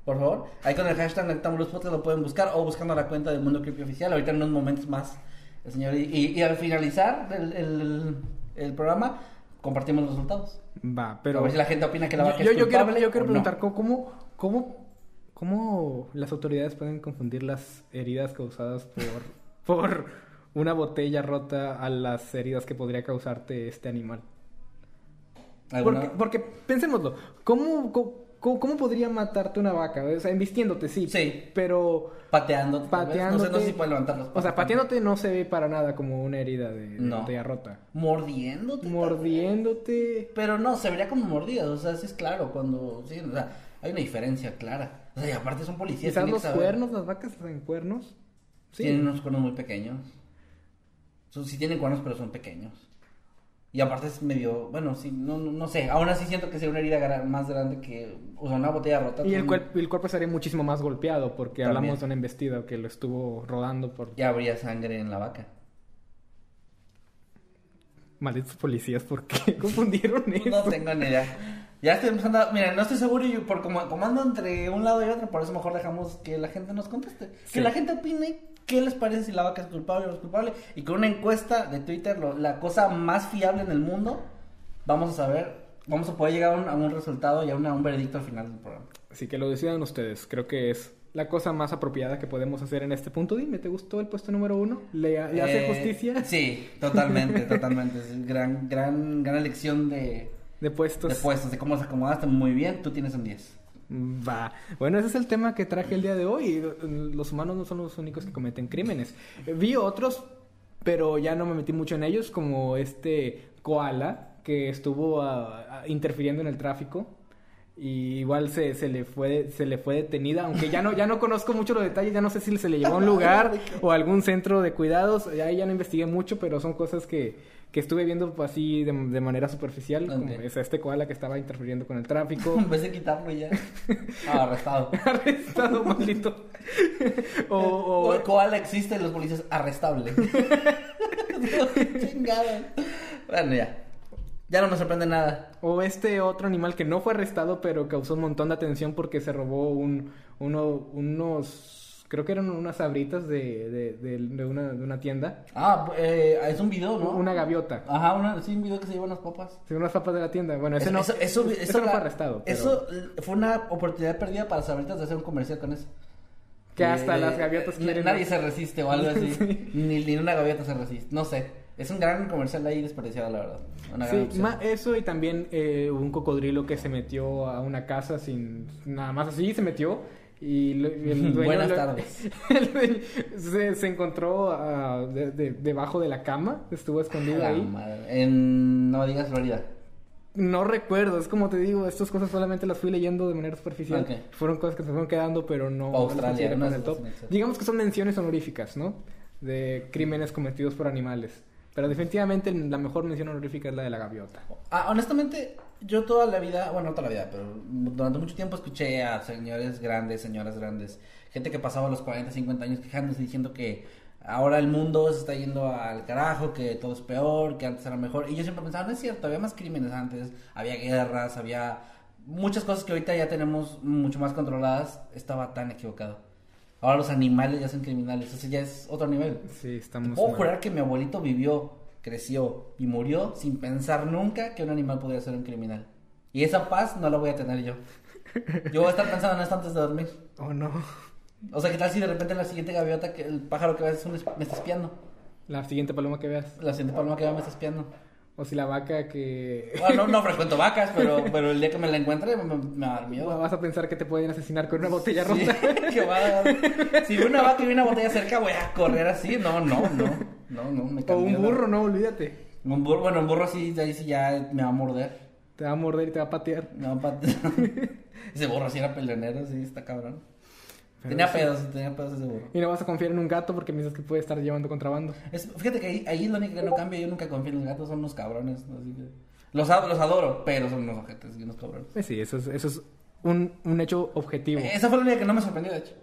Por favor. Ahí con el hashtag Podcast lo pueden buscar o buscando la cuenta del Mundo Creepy Oficial. Ahorita en unos momentos más, el señor. Y, y- y al finalizar el, el, el programa, compartimos los resultados. Va, Pero a ver si la gente opina que la vaca yo, es yo quiero, yo quiero o no. preguntar, ¿cómo, cómo, cómo, cómo las autoridades pueden confundir las heridas causadas por, por una botella rota a las heridas que podría causarte este animal? ¿Alguna- Porque, porque pensémoslo, ¿cómo, cómo, cómo podría matarte una vaca? O sea, embistiéndote, sí. Sí. Pero tal vez. No sé, no sé si puede levantar los O sea, pateándote no se ve para nada como una herida de, de No. botella rota. Mordiéndote. Mordiéndote. Pero no, se vería como mordidas, o sea, sí es claro, cuando, sí, o sea, hay una diferencia clara. O sea, y aparte son policías. Quizás tienen los saber. cuernos, las vacas en cuernos. Sí. Tienen unos cuernos muy pequeños. Son- sí tienen cuernos, pero son pequeños. Y aparte es medio, bueno, sí, no, no, no sé, aún así siento que sea una herida gra- más grande que, o sea, una botella rota. Y el, son- cuerp- el cuerpo estaría muchísimo más golpeado porque También. hablamos de una embestida que lo estuvo rodando por Ya habría sangre en la vaca. malditos policías. ¿Por qué confundieron eso? No tengo ni idea. Ya estoy empezando a... Mira, no estoy seguro y por como, como ando entre un lado y otro, por eso mejor dejamos que la gente nos conteste. Sí. Que la gente opine qué les parece si la vaca es culpable o no es culpable. Y con una encuesta de Twitter, lo- la cosa más fiable en el mundo, vamos a saber, vamos a poder llegar a un, a un resultado y a, una- a un veredicto al final del programa. Así que lo decidan ustedes. Creo que es la cosa más apropiada que podemos hacer en este punto. Dime, ¿te gustó el puesto número uno? ¿Le, le hace Eh, justicia? Sí, totalmente, totalmente. Es gran, gran, gran elección de, De puestos. de puestos, de cómo se acomodaste muy bien. Tú tienes un 10. Va. Bueno, ese es el tema que traje el día de hoy. Los humanos no son los únicos que cometen crímenes. Vi otros, pero ya no me metí mucho en ellos, como este koala que estuvo ah, interfiriendo en el tráfico. Y igual se, se le fue se le fue detenida, aunque ya no ya no conozco mucho los detalles, ya no sé si se le llevó a un lugar o a algún centro de cuidados, ahí ya no investigué mucho, pero son cosas que, que estuve viendo así de, de manera superficial, como Ok. es este koala que estaba interfiriendo con el tráfico. En vez de quitarlo ya. Ah, arrestado. arrestado, maldito. o, o- O koala existe y los policías arrestable. Chingada. Bueno, ya. Ya no me sorprende nada. o este otro animal que no fue arrestado, pero causó un montón de atención porque se robó un, uno, unos, creo que eran unas sabritas de, de, de- de una, de una tienda. Ah, eh, es un video, ¿no? Una gaviota. Ajá, una, sí, un video que se lleva unas papas. Sí, unas papas de la tienda. Bueno, ese no, eso, eso, no fue arrestado. pero Eso eh, fue una oportunidad perdida para Sabritas de hacer un comercial con eso. Que hasta Eh, las gaviotas n- quieren- Nadie se resiste o algo así. Sí. ni, ni una gaviota se resiste. No sé. Es un gran comercial ahí desperdiciado, la verdad. Una Sí, eso y también eh, un cocodrilo que se metió a una casa sin nada más así, se metió y, el dueño Buenas lo- tardes. el dueño se, se encontró ah, de- de- debajo de la cama, estuvo escondido La ahí. madre. En no digas Florida. No recuerdo, es como te digo, estas cosas solamente las fui leyendo de manera superficial. Fueron cosas que se fueron quedando, pero no. Australia, no el top. Digamos que son menciones honoríficas, ¿no? De crímenes cometidos por animales. Pero definitivamente la mejor mención honorífica es la de la gaviota. Ah, honestamente, yo toda la vida, bueno, no toda la vida, pero durante mucho tiempo escuché a señores grandes, señoras grandes, gente que pasaba los 40, 50 años quejándose diciendo que ahora el mundo se está yendo al carajo, que todo es peor, que antes era mejor. Y yo siempre pensaba, no es cierto, había más crímenes antes, había guerras, había muchas cosas que ahorita ya tenemos mucho más controladas. Estaba tan equivocado. Ahora los animales ya son criminales, eso ya es otro nivel. Sí, estamos. Puedo mal. jurar que mi abuelito vivió, creció y murió sin pensar nunca que un animal podía ser un criminal. Y esa paz no la voy a tener yo. Yo voy a estar pensando en esto antes de dormir. Oh, no. O sea, ¿qué tal si de repente la siguiente gaviota, que el pájaro que ves es un es- me está espiando? La siguiente paloma que veas. La siguiente paloma que veo me está espiando. O si la vaca que. Bueno, no, no frecuento vacas, pero, pero el día que me la encuentre me, me, me va a dar miedo. Vas a pensar que te pueden asesinar con una botella Sí, rota. que va a dar- Si veo una vaca y una botella cerca, voy a correr así. No, no, no. No, no, me o un la- burro, no, olvídate. Un burro, bueno, un burro sí, ahí sí ya me va a morder. Te va a morder y te va a patear. No, pa- ese burro sí era peleonero, sí, está cabrón. Pero tenía sí. pedos, tenía pedos ese burro. Y no vas a confiar en un gato porque piensas que puede estar llevando contrabando. Es- fíjate que ahí, ahí es lo único que no cambia. Yo nunca confío en los gatos, son unos cabrones. Así que... los, ad- los adoro, pero son unos ojetes y unos cabrones. Pues sí, eso es, eso es un, un hecho objetivo. Esa fue la única que no me sorprendió, de hecho.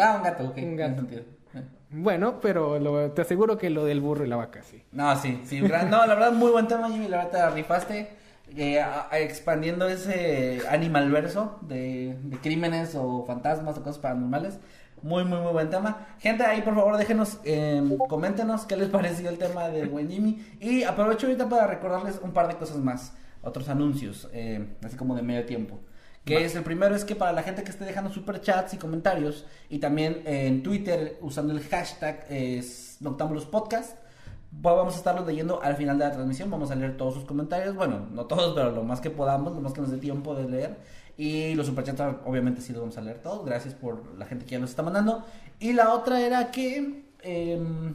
Ah, un gato, ok. Un gato. sentido. Eh. Bueno, pero lo- te aseguro que lo del burro y la vaca, sí. No, sí, sí. No, la verdad, muy buen tema, Jimmy. La verdad, te rifaste. Eh, a- a- expandiendo ese animal verso de, de crímenes o fantasmas o cosas paranormales. Muy, muy, muy buen tema. Gente, ahí por favor déjenos, eh, coméntenos qué les pareció el tema del buen Jimmy. Y aprovecho ahorita para recordarles un par de cosas más. Otros anuncios, eh, así como de medio tiempo. Que es el primero es que para la gente que esté dejando superchats y comentarios y también en Twitter usando el hashtag es Noctámbulos Podcast, vamos a estarlos leyendo al final de la transmisión, vamos a leer todos sus comentarios, bueno, no todos, pero lo más que podamos, lo más que nos dé tiempo de leer. Y los superchats obviamente sí los vamos a leer todos, gracias por la gente que ya los está mandando. Y la otra era que... em,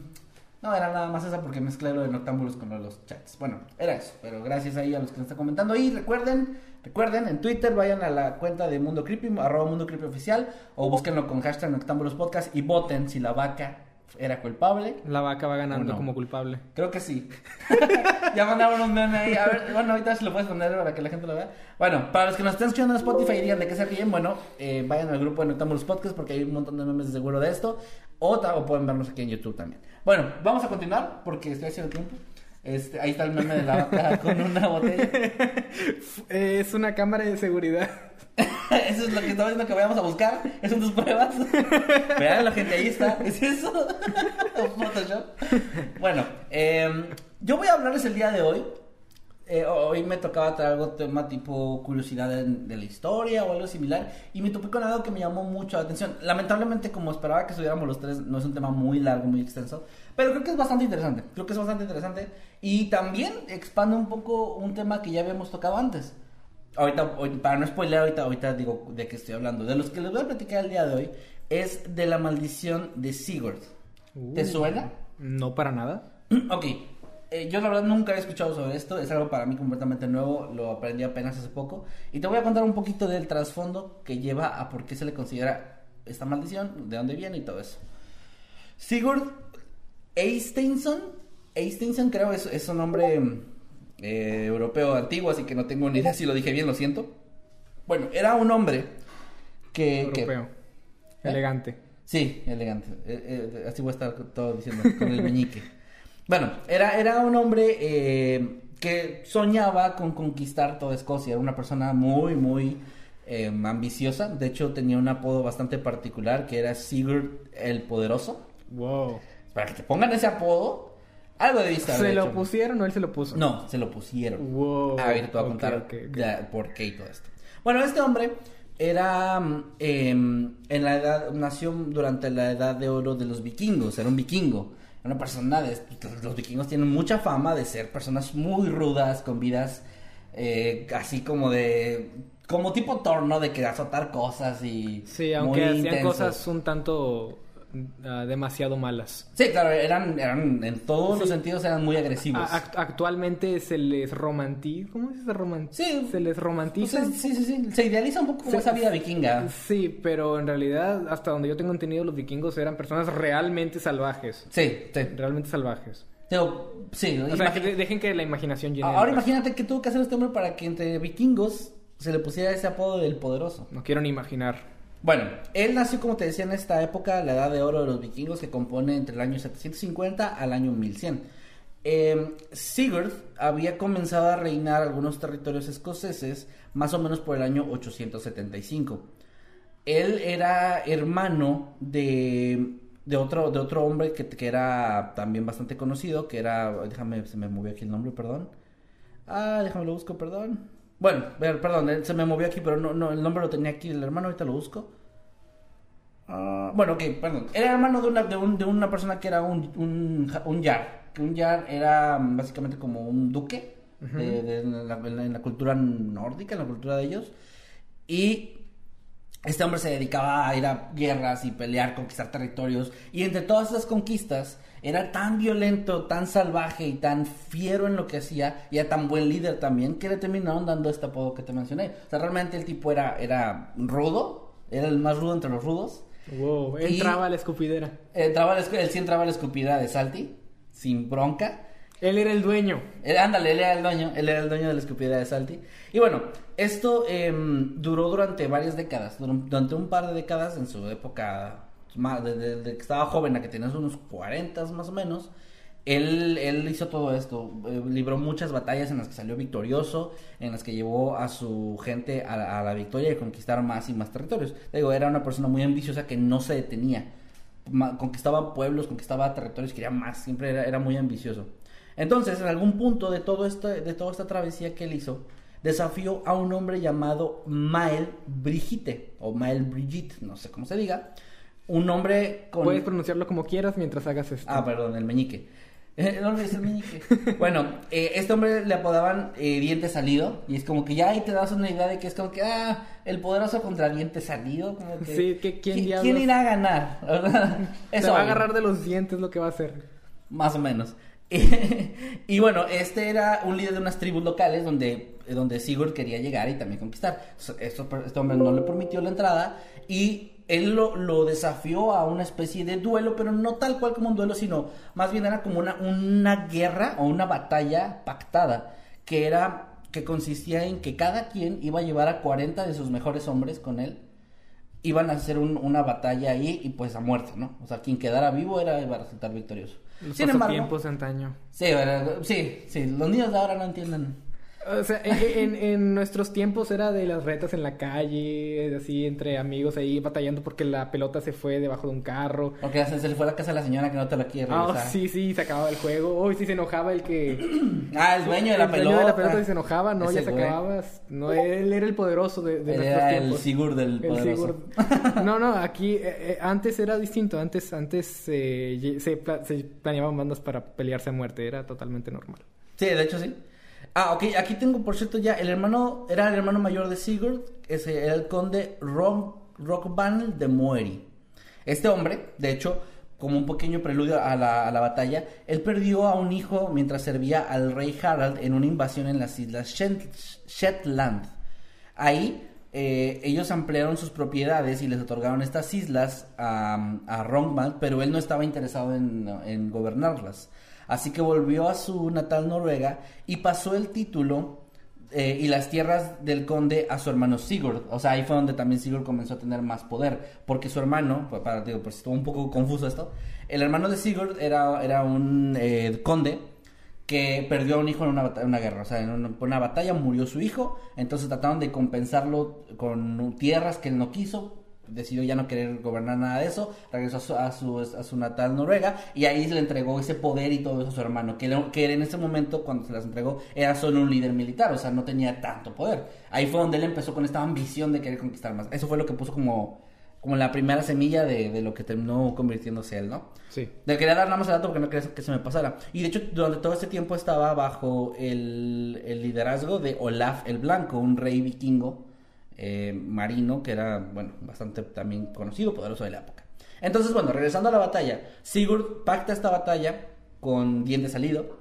no, era nada más esa porque mezclé lo de Noctámbulos con los chats. Bueno, era eso. Pero gracias ahí a los que nos están comentando. Y recuerden, recuerden, en Twitter vayan a la cuenta de Mundo Creepy, arroba Mundo Creepy Oficial, o búsquenlo con hashtag Noctámbulos Podcast y voten si la vaca era culpable. La vaca va ganando como culpable. Creo que sí. ya mandaron un meme ahí. A ver, bueno, ahorita se lo puedes poner para que la gente lo vea. Bueno, para los que nos estén escuchando en Spotify y digan de qué se ríen, bueno, eh, vayan al grupo de Noctámbulos Podcast porque hay un montón de memes de seguro de esto. O, o pueden vernos aquí en YouTube también. Bueno, vamos a continuar porque estoy haciendo tiempo. Este, ahí está el meme de la vaca con una botella. Es una cámara de seguridad. Eso es lo que estaba diciendo que vayamos a buscar. Es son tus pruebas. Vean la gente, ahí está. ¿Es eso? Photoshop. Bueno, em, yo voy a hablarles el día de hoy. Eh, hoy me tocaba traer algo tema tipo curiosidad de, de la historia o algo similar. Y me topé con algo que me llamó mucho la atención. Lamentablemente, como esperaba que estuviéramos los tres, no es un tema muy largo, muy extenso. Pero creo que es bastante interesante. Creo que es bastante interesante. Y también expande un poco un tema que ya habíamos tocado antes. Ahorita, para no spoiler, ahorita, ahorita digo de qué estoy hablando. De los que les voy a platicar el día de hoy es de la maldición de Sigurd. ¿Te Uh. suena? No para nada. ok. Eh, yo la verdad nunca había escuchado sobre esto. Es algo para mí completamente nuevo. Lo aprendí apenas hace poco. Y te voy a contar un poquito del trasfondo que lleva a por qué se le considera esta maldición, de dónde viene y todo eso. Sigurd Eysteinsson. Eysteinsson creo es, es un nombre eh, europeo antiguo, así que no tengo ni idea si lo dije bien, lo siento. Bueno, era un hombre que... Europeo. ¿Eh? Elegante. Sí, elegante. Eh, eh, así voy a estar todo diciendo con el meñique. Bueno, era, era un hombre que soñaba con conquistar toda Escocia. Era una persona muy, muy eh, ambiciosa. De hecho, tenía un apodo bastante particular que era Sigurd el Poderoso. Wow. Para que te pongan ese apodo, algo de vista. ¿Se lo pusieron o él se lo puso? No, se lo pusieron. Wow. A ver, te voy a contar por qué y todo esto. Bueno, este hombre era mm, em, en la edad, nació durante la edad de oro de los vikingos, era un vikingo. Era una persona de los vikingos tienen mucha fama de ser personas muy rudas, con vidas eh, así como de como tipo Thor, ¿no? De que azotar cosas y Sí, aunque muy hacían intensos. cosas un tanto ah, demasiado malas. Sí, claro, eran, eran en todos los sentidos eran muy agresivos. Act- actualmente se les romantiza. ¿Cómo se romantiza? Sí. Se les Pues, romantiza. sí, sí, sí, se idealiza un poco como esa vida vikinga. Sí, pero en realidad, hasta donde yo tengo entendido, los vikingos eran personas realmente salvajes. Sí, sí. Realmente salvajes. Digo, sí, O sea, que dejen que la imaginación llene. ahora imagínate que tuvo que hacer este hombre para que entre vikingos se le pusiera ese apodo del poderoso. No quiero ni imaginar. Bueno, él nació, como te decía, en esta época, la edad de oro de los vikingos, que compone entre el año 750 al año 1100. Eh, Sigurd había comenzado a reinar algunos territorios escoceses más o menos por el año 875. Él era hermano de, de, otro, de otro hombre que, que era también bastante conocido, que era, déjame, se me movió aquí el nombre, perdón. Ah, déjame lo busco, perdón. Bueno, perdón, eh, se me movió aquí, pero no, no, el nombre lo tenía aquí el hermano, ahorita lo busco. Ah, bueno, ok, perdón. Era hermano de una, de, un- de una persona que era un, un, un yar. Que un yar era mm, básicamente como un duque de- en la- en la cultura nórdica, en la cultura de ellos. Y este hombre se dedicaba a ir a guerras y pelear, conquistar territorios. Y entre todas esas conquistas, era tan violento, tan salvaje y tan fiero en lo que hacía, y era tan buen líder también, que le terminaron dando este apodo que te mencioné. O sea, realmente el tipo era, era rudo, era el más rudo entre los rudos. Wow, entraba a la escupidera. Entraba a la él sí entraba a la escupida de Salty, sin bronca. Él era el dueño. Él- ándale, él era el dueño, él era el dueño de la escupida de Salty. Y bueno, esto em, duró durante varias décadas, dur- durante un par de décadas en su época ma- desde, que estaba joven a que tenías unos 40 más o menos, él, él hizo todo esto, eh, libró muchas batallas en las que salió victorioso, en las que llevó a su gente a, la- victoria y conquistar más y más territorios. Te Digo, era una persona muy ambiciosa que no se detenía. Conquistaba pueblos, conquistaba territorios, quería más, siempre era, era muy ambicioso. Entonces, en algún punto de, todo esto, de toda esta travesía que él hizo, desafió a un hombre llamado Mael Brigitte, o Mael Brigitte, no sé cómo se diga, un hombre con... Puedes pronunciarlo como quieras mientras hagas esto. Ah, perdón, el meñique. Eh, ¿Dónde es el meñique? bueno, eh, este hombre le apodaban eh, diente salido. Y es como que ya ahí te das una idea de que es como que, ah, el poderoso contra diente salido. Como que, Sí, que ¿quién ¿qui- diablos? ¿Quién irá a ganar? ¿Verdad? Se Eso va a agarrar de los dientes lo que va a hacer. más o menos. y bueno, este era un líder de unas tribus locales donde, donde Sigurd quería llegar y también conquistar. Esto, este hombre no le permitió la entrada y él lo, lo desafió a una especie de duelo, pero no tal cual como un duelo, sino más bien era como una, una guerra o una batalla pactada, que era que consistía en que cada quien iba a llevar a 40 de sus mejores hombres con él iban a hacer un- una batalla ahí y pues a muerte, ¿no? O sea, quien quedara vivo era iba a resultar victorioso. Los Sin embargo, pasatiempos de antaño. sí, sí, sí, los niños de ahora no entienden. O sea, en, en- nuestros tiempos era de las retas en la calle, así entre amigos ahí batallando porque la pelota se fue debajo de un carro. Porque se se le fue a la casa a la señora que no te la quiere Ah, regresar. sí, sí, se acababa el juego. Hoy sí se enojaba el que... Ah, el dueño de la el pelota. dueño de la pelota y se enojaba, no, Ese ya se güey. acababa. No, él era el poderoso de, de Él nuestros era el. Sigurd del El poderoso. Sigurd. No, no, aquí eh, eh, antes era distinto. Antes, antes eh, se, pla- se planeaban bandas para pelearse a muerte. Era totalmente normal. Sí, de hecho sí. Ah, ok, aquí tengo por cierto ya, el hermano, era el hermano mayor de Sigurd, era el conde Rockban de Moeri. Este hombre, de hecho, como un pequeño preludio a la, a la batalla, él perdió a un hijo mientras servía al rey Harald en una invasión en las islas Shet- Shetland. Ahí eh, ellos ampliaron sus propiedades y les otorgaron estas islas a, a pero él no estaba interesado en gobernarlas. Así que volvió a su natal Noruega y pasó el título eh, y las tierras del conde a su hermano Sigurd. O sea, ahí fue donde también Sigurd comenzó a tener más poder. Porque su hermano, pues, para, digo, pues estuvo un poco confuso esto. El hermano de Sigurd era, era un eh, conde que perdió a un hijo en una, una guerra. O sea, en una, una batalla murió su hijo. Entonces trataron de compensarlo con tierras que él no quiso. Decidió ya no querer gobernar nada de eso. Regresó a su, a su, a su natal Noruega. Y ahí se le entregó ese poder y todo eso a su hermano. Que, que en ese momento, cuando se las entregó, era solo un líder militar. O sea, no tenía tanto poder. Ahí fue donde él empezó con esta ambición de querer conquistar más. Eso fue lo que puso como, como la primera semilla de, de lo que terminó convirtiéndose él, ¿no? Sí. Le quería dar nada más el dato porque no quería que se me pasara. Y de hecho, durante todo este tiempo estaba bajo el, el liderazgo de Olaf el Blanco, un rey vikingo eh, marino que era, bueno, bastante también conocido, poderoso de la época. Entonces, bueno, regresando a la batalla, Sigurd pacta esta batalla con diente salido.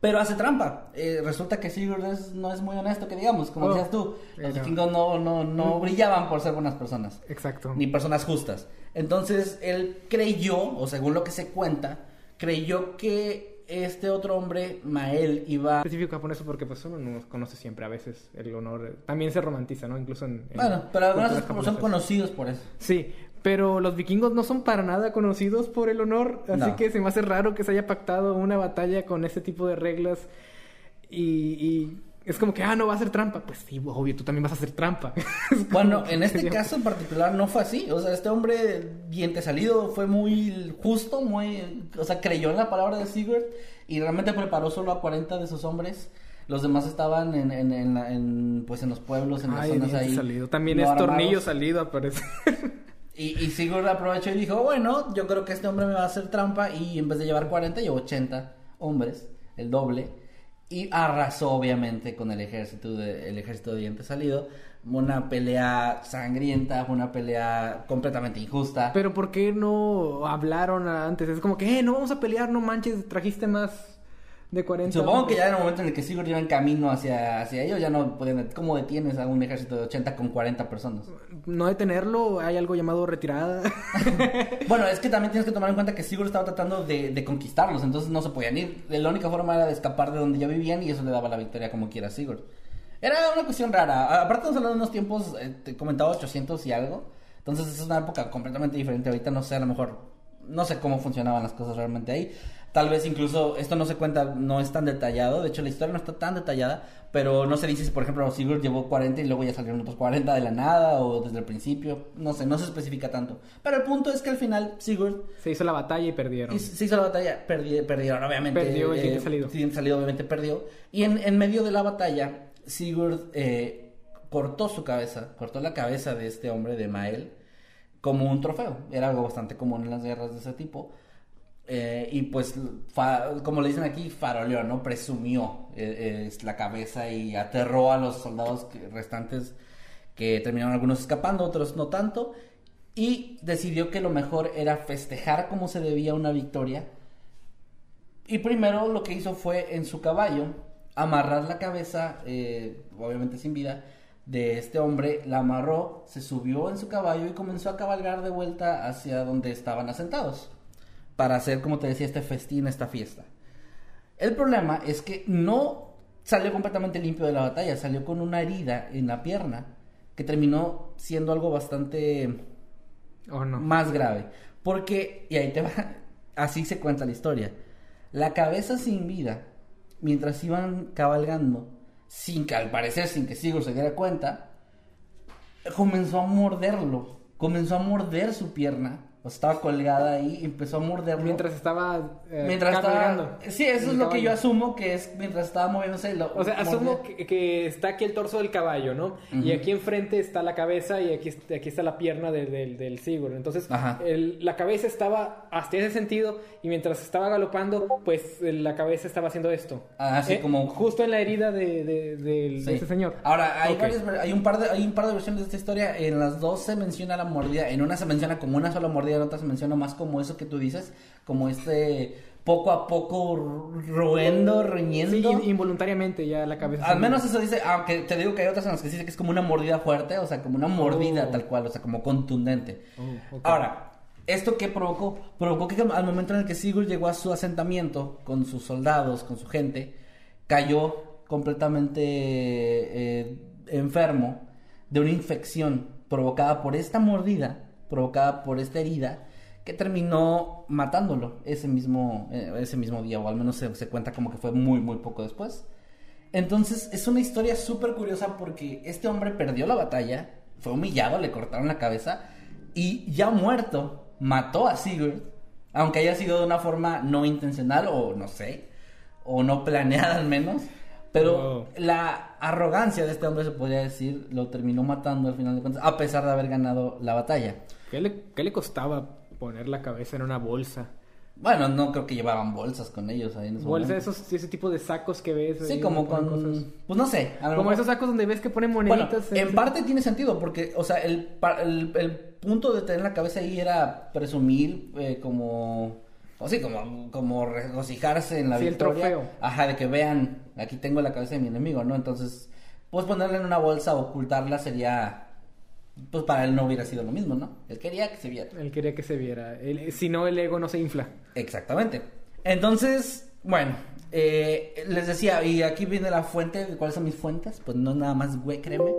Pero hace trampa. Eh, resulta que Sigurd es- no es muy honesto, que digamos, como Oh, decías tú. Los vikingos no, no, no brillaban por ser buenas personas Exacto. ni personas justas. Entonces él creyó, o según lo que se cuenta, creyó que este otro hombre, Mael, iba... específico eso porque pues uno no conoce siempre a veces el honor también se romantiza no incluso en, en Bueno, pero algunos culturas son conocidos por eso. sí pero los vikingos no son para nada conocidos por el honor así No. que se me hace raro que se haya pactado una batalla con ese tipo de reglas y, y es como que ah no va a hacer trampa pues sí obvio tú también vas a hacer trampa Bueno, en este sería- caso en particular no fue así. O sea, este hombre diente salido fue muy justo, muy... O sea, creyó en la palabra de Sigurd y realmente preparó solo a 40 de sus hombres. Los demás estaban en, en, en, en, pues en los pueblos, en las zonas ahí. salido. También no es armados. tornillo salido a parecer. Y, y Sigurd aprovechó y dijo, bueno, yo creo que este hombre me va a hacer trampa y en vez de llevar 40 llevó 80 hombres, el doble. Y arrasó obviamente con el ejército de, el ejército de diente salido. Una pelea sangrienta, una pelea completamente injusta. Pero ¿por qué no hablaron antes? Es como que, eh, no vamos a pelear, no manches, trajiste más de 40. Supongo que ya en el momento en el que Sigurd iba en camino hacia, hacia ellos, ya no podían... ¿Cómo detienes a un ejército de 80 con 40 personas? No detenerlo, hay algo llamado retirada. Bueno, es que también tienes que tomar en cuenta que Sigurd estaba tratando de, de conquistarlos, entonces no se podían ir. La única forma era de escapar de donde ya vivían y eso le daba la victoria como quiera a Sigurd. Era una cuestión rara. Aparte, estamos hablando de unos tiempos, eh, te comentaba 800 y algo. Entonces es una época completamente diferente. Ahorita no sé, a lo mejor, no sé cómo funcionaban las cosas realmente ahí. Tal vez incluso esto no se cuenta, no es tan detallado. De hecho, la historia no está tan detallada. Pero no se dice si, por ejemplo, Sigurd llevó 40 y luego ya salieron otros 40 de la nada o desde el principio. No sé, no se especifica tanto. Pero el punto es que al final Sigurd Se hizo la batalla y perdieron. y se hizo la batalla, perdi- perdieron, obviamente. Perdió el eh, siguiente salido. siguiente salido, obviamente perdió. Y en, en medio de la batalla, Sigurd eh, cortó su cabeza, cortó la cabeza de este hombre, de Mael, como un trofeo. Era algo bastante común en las guerras de ese tipo. Eh, y pues, como le dicen aquí, faroleó, ¿no? Presumió eh, eh, la cabeza y aterró a los soldados restantes que terminaron algunos escapando, otros no tanto. Y decidió que lo mejor era festejar como se debía una victoria. Y primero lo que hizo fue en su caballo amarrar la cabeza, obviamente sin vida, de este hombre, la amarró, se subió en su caballo y comenzó a cabalgar de vuelta hacia donde estaban asentados, para hacer, como te decía, este festín, esta fiesta. El problema es que no salió completamente limpio de la batalla, salió con una herida en la pierna, que terminó siendo algo bastante ¿O no? más grave. Porque, y ahí te va, así se cuenta la historia. La cabeza sin vida, mientras iban cabalgando, sin que al parecer, sin que Sigurd se diera cuenta, comenzó a morderlo. Comenzó a morder su pierna. O estaba colgada ahí y empezó a morderlo. Mientras estaba eh, Mientras estaba... Sí, eso El es lo que yo asumo que es mientras estaba moviéndose. Lo... O sea, asumo que, que está aquí el torso del caballo, ¿no? Y aquí enfrente está la cabeza y aquí, aquí está la pierna de- del- del Sigurd. Entonces, el- la cabeza estaba hasta ese sentido y mientras estaba galopando, pues eh, la cabeza estaba haciendo esto. Ah, sí, Eh, como- Justo en la herida de, de, Sí. este señor. Ahora, varias hay, un par de, hay un par de versiones de esta historia. En las dos se menciona la mordida. En una se menciona como una sola mordida, en otra se menciona más como eso que tú dices. Como este poco a poco roendo, riñendo. Sí, in- involuntariamente ya la cabeza. Al menos eso dice, aunque te digo que hay otras en las que dice que es como una mordida fuerte, o sea, como una mordida Oh. tal cual, o sea, como contundente. Oh. Ahora, ¿esto qué provocó? Provocó que al momento en el que Sigurd llegó a su asentamiento con sus soldados, con su gente, cayó completamente eh, enfermo de una infección provocada por esta mordida, provocada por esta herida, que terminó matándolo ese mismo, eh, ese mismo día, o al menos se, se cuenta como que fue muy, muy poco después. Entonces es una historia súper curiosa porque este hombre perdió la batalla, fue humillado, le cortaron la cabeza y ya muerto mató a Sigurd, aunque haya sido de una forma no intencional o no sé, o no planeada al menos. Pero Wow. la arrogancia de este hombre, se podría decir, lo terminó matando al final de cuentas, a pesar de haber ganado la batalla. ¿Qué le, qué le costaba poner la cabeza en una bolsa? Bueno, no creo que llevaban bolsas con ellos ahí en ese Bolsa, esos, ese tipo de sacos que ves. Sí, ahí como con... cosas. Pues no sé. a lo Como mejor- esos sacos donde ves que ponen Bueno, moneditas. en sí. parte tiene sentido porque, o sea, el, el, el punto de tener la cabeza ahí era presumir eh, como, o sí, como, como regocijarse en la Sí, el trofeo. Ajá, de que vean, aquí tengo la cabeza de mi enemigo, ¿no? Entonces, pues ponerla en una bolsa, ocultarla sería, pues para él no hubiera sido lo mismo, ¿no? Él quería que se viera. Él quería que se viera. El- si no, el ego no se infla. Exactamente. Entonces, bueno, eh, les decía, y aquí viene la fuente, ¿cuáles son mis fuentes? Pues no nada más, güey, créeme.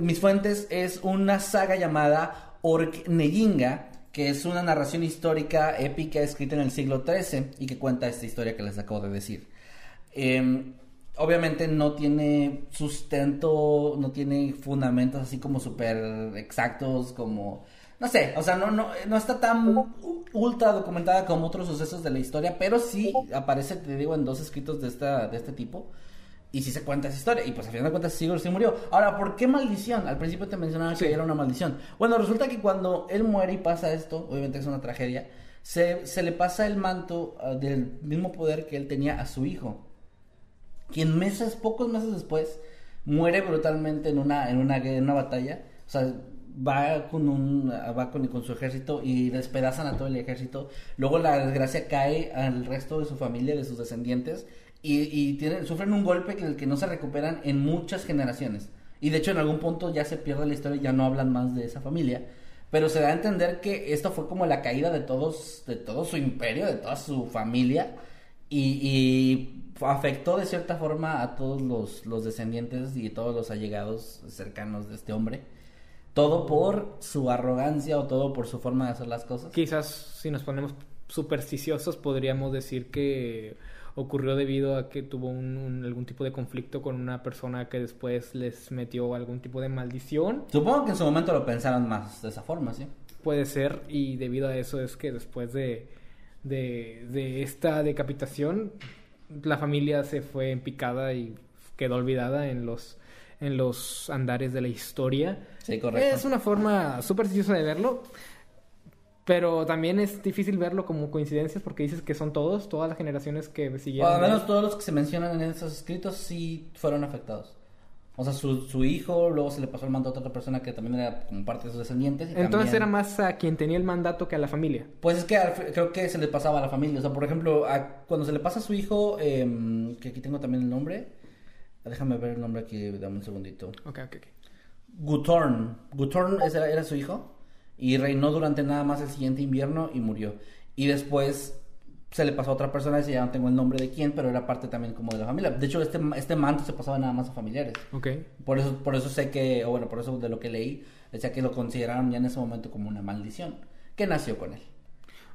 Mis fuentes es una saga llamada Orkneyinga, que es una narración histórica épica escrita en el siglo XIII y que cuenta esta historia que les acabo de decir. Eh, obviamente no tiene sustento, no tiene fundamentos así como súper exactos, como... No sé, o sea, no, no, no está tan ultra documentada como otros sucesos de la historia, pero sí aparece, te digo, en dos escritos de, esta, de este tipo. Y sí se cuenta esa historia. Y pues al final de cuentas Sigurd sí murió. Ahora, ¿por qué maldición? Al principio te mencionaba Sí. que era una maldición. Bueno, resulta que cuando él muere y pasa esto, obviamente es una tragedia, se, se le pasa el manto ah, del mismo poder que él tenía a su hijo quien meses, pocos meses después, muere brutalmente en una, en una, en una batalla. O sea, va con un, va con, con su ejército y despedazan a todo el ejército. Luego la desgracia cae al resto de su familia, de sus descendientes, y, y tienen, sufren un golpe del que no se recuperan en muchas generaciones. Y de hecho en algún punto ya se pierde la historia ya no hablan más de esa familia. Pero se da a entender que esto fue como la caída de todos, de todo su imperio, de toda su familia. Y afectó de cierta forma a todos los, los descendientes y todos los allegados cercanos de este hombre. todo por su arrogancia o todo por su forma de hacer las cosas. Quizás si nos ponemos supersticiosos podríamos decir que ocurrió debido a que tuvo un, un- algún tipo de conflicto con una persona que después les metió algún tipo de maldición. Supongo que en su momento lo pensaron más de esa forma, ¿sí? Puede ser, y debido a eso es que después de, de, de esta decapitación, la familia se fue en picada y quedó olvidada en los, en los andares de la historia. Sí, correcto. Es una forma supersticiosa de verlo, pero también es difícil verlo como coincidencias porque dices que son todos, todas las generaciones que O siguieron. al menos todos los que se mencionan en esos escritos sí fueron afectados. O sea, su, su hijo, luego se le pasó el mandato a otra persona que también era como parte de sus descendientes. y Entonces también- era más a quien tenía el mandato que a la familia. Pues es que creo que se le pasaba a la familia. O sea, por ejemplo, a- cuando se le pasa a su hijo, em, que aquí tengo también el nombre. Déjame ver el nombre aquí, dame un segundito. Ok, ok, ok. Guthorn. Guthorn era, era su hijo. Y reinó durante nada más el siguiente invierno y murió. Y después se le pasó a otra persona, ese ya no tengo el nombre de quién, pero era parte también como de la familia. De hecho, este, este manto se pasaba nada más a familiares. Ok. Por eso, por eso sé que, o bueno, por eso de lo que leí, decía que lo consideraron ya en ese momento como una maldición. Que nació con él.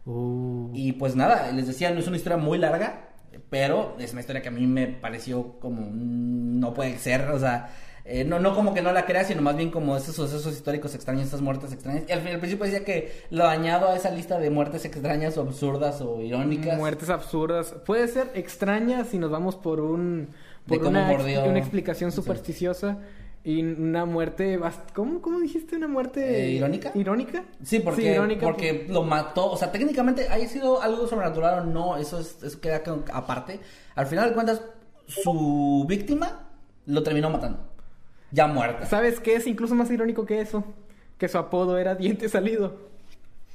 Uh. Y pues nada, les decía, no es una historia muy larga, pero es una historia que a mí me pareció como no puede ser, o sea, eh, no, no como que no la crea, sino más bien como esos sucesos históricos extraños, estas muertes extrañas. Y al, al principio decía que lo añado a esa lista de muertes extrañas o absurdas o irónicas. Muertes absurdas. Puede ser extraña si nos vamos por un De por cómo una, mordió. una explicación Sí. supersticiosa y una muerte ¿cómo, cómo dijiste una muerte Eh, ¿irónica? irónica Sí, porque, irónica, porque lo mató, o sea, técnicamente haya sido algo sobrenatural o no, eso, es, eso queda aparte. Al final de cuentas, su víctima lo terminó matando, ya muerta. ¿Sabes qué es incluso más irónico que eso? Que su apodo era diente salido.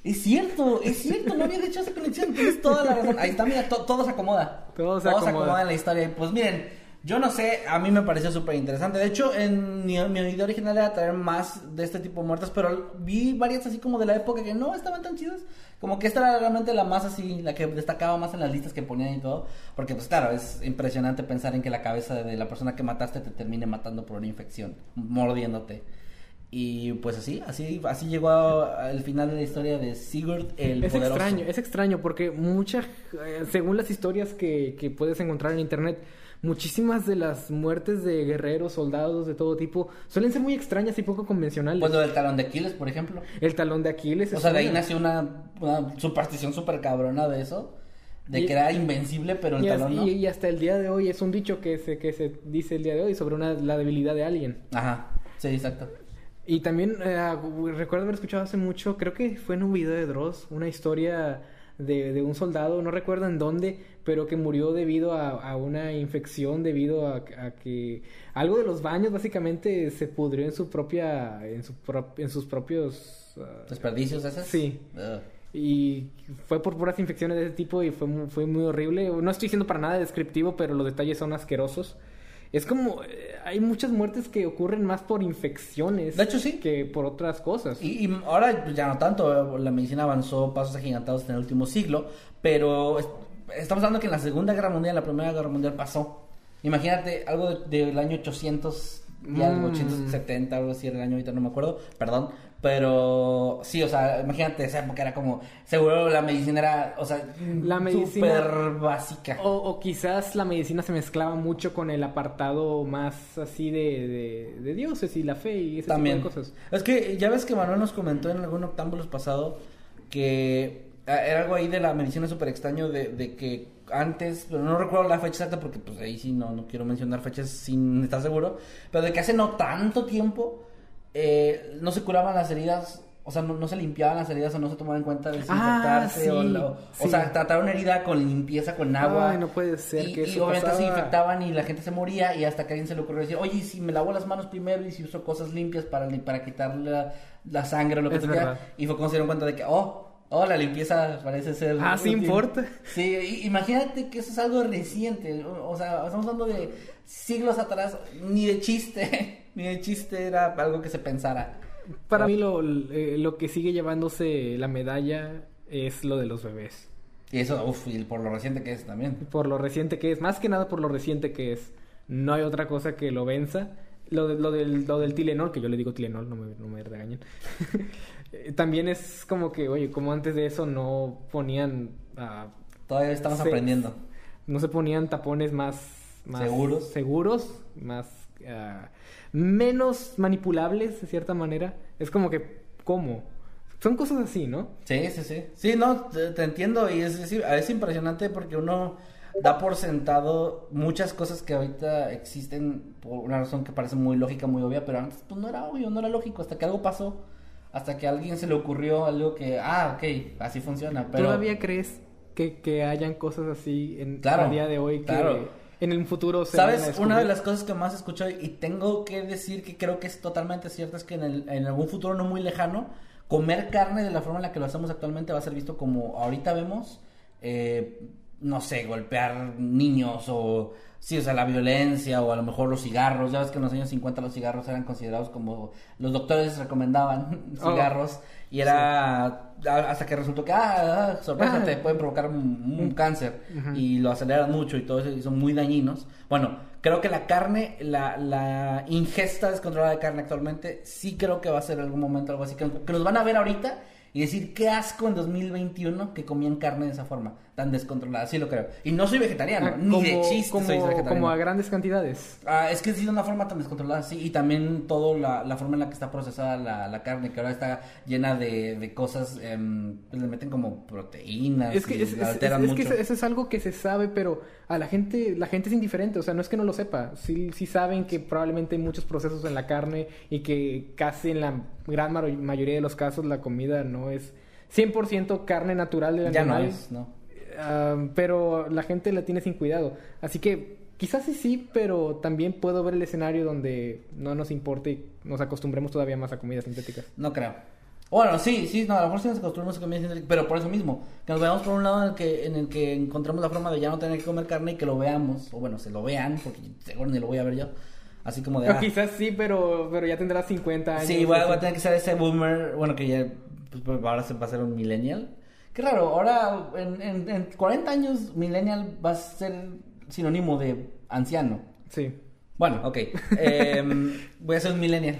Es cierto, es cierto, no había hecho esa conexión, tienes toda la razón. Ahí está, mira, to- todo se acomoda. Todo se acomoda. en la historia. Pues miren, yo no sé, a mí me pareció súper interesante. De hecho, en mi, mi idea original era traer más de este tipo de muertes, pero vi varias así como de la época que no estaban tan chidas. Como que esta era realmente la más así, la que destacaba más en las listas que ponían y todo. Porque pues claro, es impresionante pensar en que la cabeza de la persona que mataste te termine matando por una infección, mordiéndote. Y pues así, así, así llegó al final de la historia de Sigurd el Es Poderoso. extraño, es extraño porque muchas, eh, según las historias que, que puedes encontrar en internet, muchísimas de las muertes de guerreros, soldados de todo tipo, suelen ser muy extrañas y poco convencionales. Pues lo del talón de Aquiles, por ejemplo. El talón de Aquiles. O sea, de ahí nació una, una superstición súper cabrona de eso. De Y- que era invencible, pero el Y, talón no. y- y hasta el día de hoy es un dicho que se, que se dice el día de hoy sobre una, la debilidad de alguien. Ajá, sí, exacto. Y también eh, recuerdo haber escuchado hace mucho, creo que fue en un video de Dross, una historia de, de un soldado, no recuerdo en dónde, pero que murió debido a, a una infección, debido a, a que algo de los baños básicamente se pudrió en su propia, en, su pro- en sus propios... ah, ¿Desperdicios esos? Sí. Ugh. y fue por puras infecciones de ese tipo y fue muy, fue muy horrible. No estoy diciendo para nada descriptivo, pero los detalles son asquerosos. Es como, eh, hay muchas muertes que ocurren más por infecciones De hecho, sí. que por otras cosas. Y, y ahora ya no tanto, la medicina avanzó pasos agigantados en el último siglo, pero estamos hablando que en la Segunda Guerra Mundial, la Primera Guerra Mundial pasó. Imagínate algo de- del año 800 y algo, Mm. 870, algo así era el año ahorita, no me acuerdo, perdón. Pero sí, o sea, imagínate, esa época era como, seguro la medicina era, o sea, La medicina- súper básica. O, o quizás la medicina se mezclaba mucho con el apartado más así de, de, de dioses y la fe y ese También. tipo de cosas. Es que ya ves que Manuel nos comentó en algún octámbulos pasado que era algo ahí de la medicina súper extraño de, de que antes, pero no recuerdo la fecha exacta porque pues ahí sí no, no quiero mencionar fechas sin estar seguro, pero de que hace no tanto tiempo eh, no se curaban las heridas. O sea, no, no se limpiaban las heridas o no se tomaban en cuenta de desinfectarse. Ah, o, sí, lo- o sea, tratar una herida con limpieza, con agua. Ay, no puede ser y, que y eso obviamente se infectaban y la gente se moría y hasta que alguien se le ocurrió decir, oye, ¿y si me lavo las manos primero y si uso cosas limpias para, para quitar la, la sangre o lo que Es sea. verdad. Y fue cuando se dieron cuenta de que, oh, oh, la limpieza parece ser... Ah, sí útil". importa. Sí, imagínate que eso es algo reciente. O, o sea, estamos hablando de siglos atrás, ni de chiste, ni de chiste era algo que se pensara. Para mí lo, eh, lo que sigue llevándose la medalla es lo de los bebés. Y eso, uff, y por lo reciente que es también. Por lo reciente que es, más que nada por lo reciente que es. No hay otra cosa que lo venza. lo, de- lo del, lo del Tilenol, que yo le digo Tilenol, no me, no me regañen. Eh, También es como que, oye, como antes de eso no ponían... ah, Todavía estamos aprendiendo. no se ponían tapones más, más Seguros. seguros, más ah, menos manipulables de cierta manera. Es como que, ¿cómo? Son cosas así, ¿no? Sí, sí, sí. Sí, no, te, te entiendo y es, es, es impresionante porque uno da por sentado muchas cosas que ahorita existen por una razón que parece muy lógica, muy obvia, pero antes pues no era obvio, no era lógico, hasta que algo pasó, hasta que a alguien se le ocurrió algo que, ah, ok, así funciona, pero... ¿Todavía crees que, que hayan cosas así en Claro, a día de hoy que claro. en el futuro se ¿Sabes? Una de las cosas que más escucho y tengo que decir que creo que es totalmente cierto es que en, el- en algún futuro no muy lejano, comer carne de la forma en la que lo hacemos actualmente va a ser visto como ahorita vemos, eh, no sé, golpear niños o, sí, o sea, la violencia o a lo mejor los cigarros. Ya ves que en los años 50 los cigarros eran considerados como los doctores recomendaban Oh. cigarros y era hasta que resultó que, ah, ah, sorpresa, Ah. te pueden provocar un, un cáncer y lo aceleran mucho y todo eso y son muy dañinos. Bueno, creo que la carne, la, la ingesta descontrolada de carne actualmente, sí creo que va a ser en algún momento algo así, que, que nos van a ver ahorita y decir, qué asco en 2021 que comían carne de esa forma, tan descontrolada, sí lo creo. Y no soy vegetariano, Ah, ni de chiste como, soy vegetariano. como a grandes cantidades. Ah, es que sí de una forma tan descontrolada, sí, y también toda la, la forma en la que está procesada la, la carne, que ahora está llena de, de cosas, pues le meten como proteínas, Es que, y es, la alteran es- es que mucho. eso, eso es algo que se sabe, pero a la gente, la gente es indiferente, o sea, no es que no lo sepa, sí, sí saben que probablemente hay muchos procesos en la carne y que casi en la gran mayoría de los casos la comida no es 100% carne natural del ya no animal. es, ¿no? Pero la gente la tiene sin cuidado. Así que quizás sí, sí, pero también puedo ver el escenario donde no nos importe y nos acostumbremos todavía más a comidas sintéticas. No creo. Bueno, sí, sí, no, a lo mejor sí nos acostumbramos a comer sintética, pero por eso mismo, que nos veamos por un lado en el que, en el que encontramos la forma de ya no tener que comer carne y que lo veamos, o bueno, se lo vean, porque seguro ni lo voy a ver yo, así como de... Ah, quizás sí, pero, pero ya tendrás 50 años. Sí, voy a, así. voy a tener que ser ese boomer, bueno, que ya, pues, ahora se va a ser un millennial. Qué raro, ahora en, en, en 40 años millennial va a ser sinónimo de anciano. Sí. Bueno, ok. Em, voy a ser un millennial.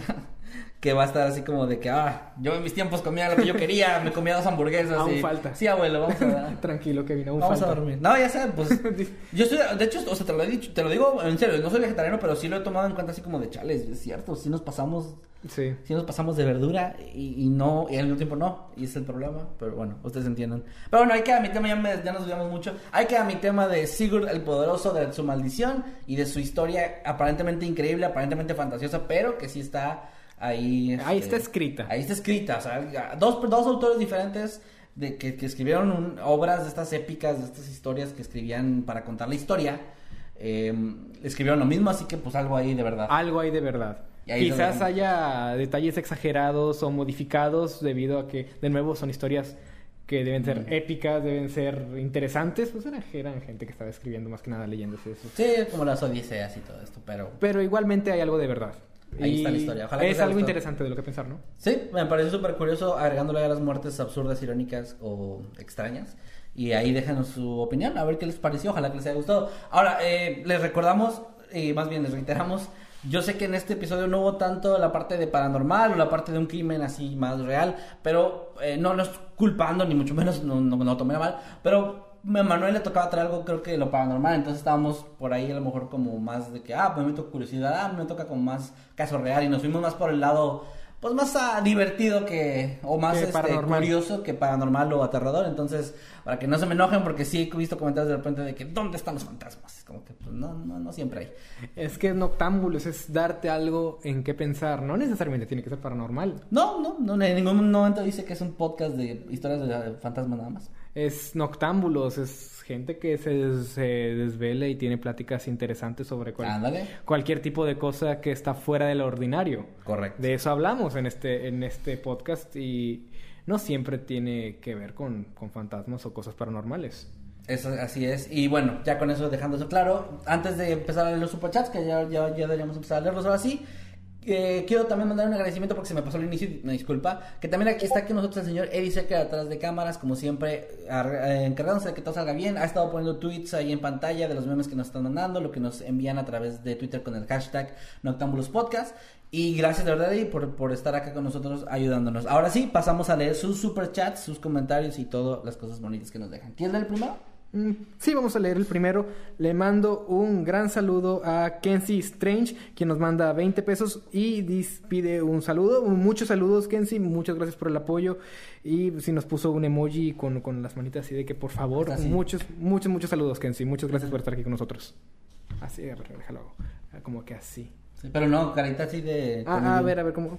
Que va a estar así como de que, ah, yo en mis tiempos comía lo que yo quería, me comía dos hamburguesas. Aún y- falta. Sí, abuelo, vamos a... Tranquilo, Kevin, aún Vamos falta. a dormir. No, ya sé, pues. Yo estoy, de hecho, o sea, te lo he dicho, te lo digo en serio, no soy vegetariano, pero sí lo he tomado en cuenta así como de chales, es cierto, sí nos pasamos, Sí. sí nos pasamos de verdura y, y no, y al mismo tiempo no, y es el problema, pero bueno, ustedes entienden. Pero bueno, ahí queda mi tema, ya, me- ya nos olvidamos mucho, ahí queda mi tema de Sigurd el Poderoso, de su maldición y de su historia aparentemente increíble, aparentemente fantasiosa, pero que sí está ahí. Ahí este, está escrita. Ahí está escrita, o sea, dos, dos autores diferentes de que, que escribieron un- obras de estas épicas, de estas historias que escribían para contar la historia, eh, escribieron lo mismo, así que pues algo ahí de verdad. Algo hay de verdad. Ahí Quizás haya detalles exagerados o modificados debido a que, de nuevo, son historias que deben ser Mm. épicas, deben ser interesantes. Pues eran, eran gente que estaba escribiendo más que nada leyendas y eso. Sí, como las odiseas y todo esto, pero... Pero igualmente hay algo de verdad. Ahí está la historia. Ojalá es algo interesante de lo que pensar, ¿no? Sí, me pareció súper curioso agregándole a las muertes absurdas, irónicas o extrañas. Y ahí déjanos su opinión, a ver qué les pareció, ojalá que les haya gustado. Ahora, eh, les recordamos, y más bien les reiteramos, yo sé que en este episodio no hubo tanto la parte de paranormal o la parte de un crimen así más real, pero eh, no nos culpando, ni mucho menos, no, no, no tomé mal, pero a Manuel le tocaba traer algo, creo que lo paranormal, entonces estábamos por ahí a lo mejor como más de que, ah, pues me toca curiosidad, ah, me toca como más caso real, y nos fuimos más por el lado, pues más ah, divertido que, o más Que este, curioso que paranormal o aterrador, entonces, para que no se me enojen, porque sí he visto comentarios de repente de que, ¿dónde están los fantasmas? Como que, pues no, no, no siempre hay. Es que noctámbulos es darte algo en qué pensar. No necesariamente tiene que ser paranormal. No, no, no, en ningún momento dice que es un podcast de historias de fantasmas nada más. Es noctámbulos, es gente que se, se desvela y tiene pláticas interesantes sobre cual- cualquier tipo de cosa que está fuera de lo ordinario. Correcto. De eso hablamos en este, en este podcast y no siempre tiene que ver con, con fantasmas o cosas paranormales. Eso, así es. Y bueno, ya con eso dejando eso claro, antes de empezar a leer los superchats, que ya, ya, ya deberíamos empezar a leerlos ahora sí, Eh, quiero también mandar un agradecimiento porque se me pasó al inicio, una disculpa. Que también está aquí nosotros el señor Eddie Secker atrás de cámaras, como siempre, eh, encargándose de que todo salga bien. Ha estado poniendo tweets ahí en pantalla de los memes que nos están mandando, lo que nos envían a través de Twitter con el hashtag Noctambulos Podcast. Y gracias de verdad Eddie por, por estar acá con nosotros ayudándonos. Ahora sí, pasamos a leer sus superchats, sus comentarios y todas las cosas bonitas que nos dejan. ¿Quieres leer el primero? Mm, Sí, vamos a leer el primero. Le mando un gran saludo a Kenzie Strange, quien nos manda 20 pesos y pide un saludo. Muchos saludos, Kenzie. Muchas gracias por el apoyo. Y si nos puso un emoji con, con las manitas así de que por favor, Así. muchos, muchos, muchos saludos, Kenzie. Muchas gracias por estar aquí con nosotros. Así, a ver, déjalo. Como que así. Sí, pero no, carita así de... Ah, a ver, a ver cómo.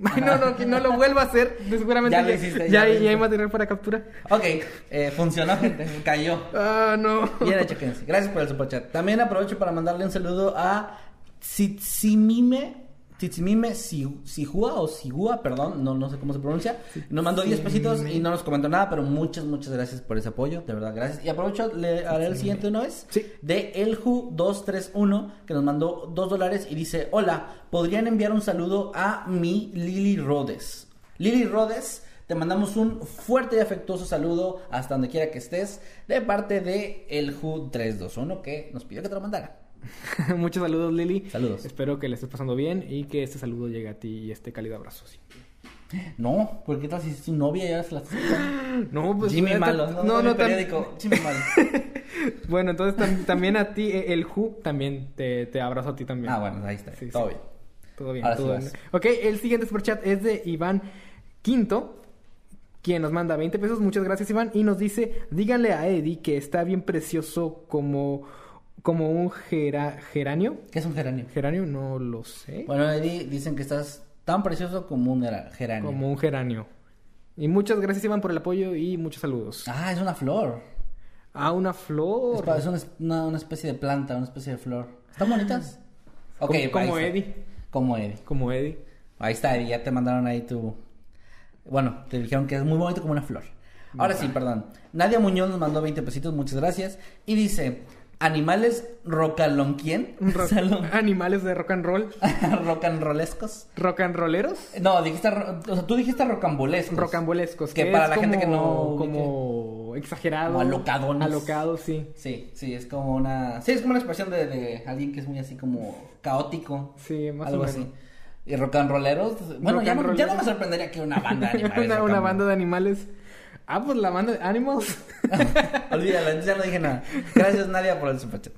No, no, que no lo vuelva a hacer. Seguramente Ya lo hiciste, ya, ya ya hay material para captura. Ok, eh, funcionó, gente. Cayó. Ah, no. Bien hecho. Gracias por el superchat. También aprovecho para mandarle un saludo a Tsitsimime. Tsitsimime Si- Sijua o Sigua, perdón, no, no sé cómo se pronuncia. Nos mandó 10 pesitos y no nos comentó nada, pero muchas, muchas gracias por ese apoyo, de verdad, gracias. Y aprovecho le, leer el siguiente una vez. Sí. De Elju231, que nos mandó 2 dólares y dice: Hola, ¿podrían enviar un saludo a mi Lili Rodes? Lili Rodes, te mandamos un fuerte y afectuoso saludo hasta donde quiera que estés, de parte de Elju321, que nos pidió que te lo mandara. Muchos saludos, Lili. Saludos. Espero que le estés pasando bien y que este saludo llegue a ti y este cálido abrazo. sí. No, ¿por qué tal si es tu novia ya se la No, pues. Jimmy eh, Malo, no, no, no, periódico, Jimmy Malo. Bueno, entonces tam- también a ti, eh, el Who, también te, te abrazo a ti también. Ah, bueno, ahí está, Sí, todo sí. bien. Todo bien, Ahora todo bien. Ok, el siguiente superchat es de Iván Quinto, quien nos manda 20 pesos. Muchas gracias, Iván. Y nos dice: díganle a Eddie que está bien precioso como, como un gera- geranio. ¿Qué es un geranio? Geranio, no lo sé. Bueno, Eddie, dicen que estás tan precioso como un era- geranio. Como un geranio. Y muchas gracias, Iván, por el apoyo y muchos saludos. Ah, es una flor. Ah, una flor. es una, una- especie de planta, una especie de flor. ¿Están bonitas? Ok, Como- como. Eddie. Como Eddie. Como Eddie. Ahí está, Eddie, ya te mandaron ahí tu... Bueno, te dijeron que es muy bonito como una flor. Ahora sí, perdón. Nadia Muñoz nos mandó 20 pesitos, muchas gracias. Y dice, animales rocalonquien. Ro-. Animales de rock and roll. rocanrolescos. Rock and rolleros. No, dijiste, o sea, tú dijiste rocambolescos. Rocambolescos. Que es para la gente como- que no Como exagerado. Como alocadones. Alocado, sí. Sí, sí, es como una... Sí, es como una expresión de, de alguien que es muy así como caótico. Sí, más algo o menos. así. Y rock and rolleros. Bueno, ya no, ya no me sorprendería que una banda de animales. una, rock una and banda de animales. Ah, pues la banda de Animals. Olvídalo, ya no dije nada. Gracias, Nadia, por el superchat.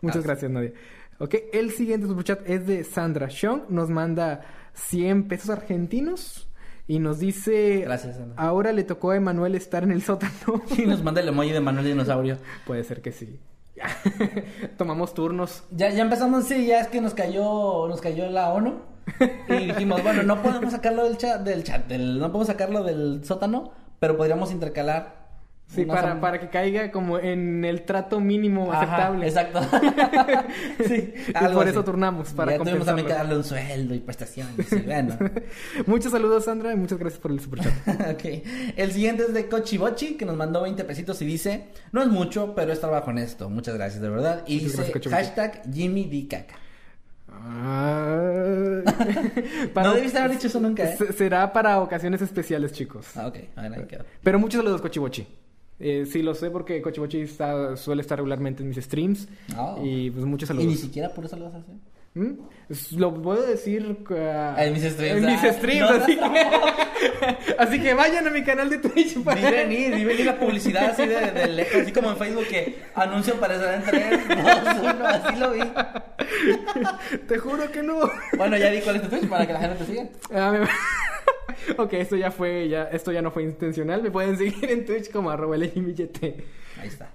Muchas gracias, Nadia. Ok, el siguiente superchat es de Sandra Shong. Nos manda 100 pesos argentinos. Y nos dice... Gracias, Sandra. Ahora le tocó a Emanuel estar en el sótano. Y nos manda el emoji de Manuel Dinosaurio. Puede ser que sí. Tomamos turnos. Ya, ya empezamos, sí, ya es que nos cayó, nos cayó la ONU. Y dijimos, bueno, no podemos sacarlo del chat, del chat, del- no podemos sacarlo del sótano, pero podríamos intercalar. Sí, para, para que caiga como en el trato mínimo Ajá, aceptable. Exacto. sí, Y por así. eso turnamos, para ya tuvimos también que darle un sueldo y prestaciones. y bueno. Muchos saludos, Sandra, y muchas gracias por el superchat. ok. El siguiente es de Cochibochi, que nos mandó 20 pesitos y dice: No es mucho, pero es trabajo honesto. Muchas gracias, de verdad. Y Muchas dice: gracias, hashtag Jimmy D. Caca. No debiste haber dicho eso nunca, ¿eh? Se- Será para ocasiones especiales, chicos. Ah, ok. A ver, ahí quedó. Pero muchos saludos, Cochibochi. Eh, sí, lo sé porque Cochibochi está, suele estar regularmente en mis streams. Oh. Y pues muchos Y saludos. ni siquiera por eso lo vas a hacer. ¿Mm? Lo puedo decir uh, En mis streams, En mis ah. streams, No, así, no. que, así que vayan a mi canal de Twitch para Vi venir, vi venir la publicidad así de, de lejos, así como en Facebook que anuncio en 3, 2, 1, así lo vi. Te juro que no. Bueno, ya di cuál es tu Twitch para que la gente te siga. Ah, me- ok, esto ya fue, ya, esto ya no fue intencional. Me pueden seguir en Twitch como arroba. Ahí está.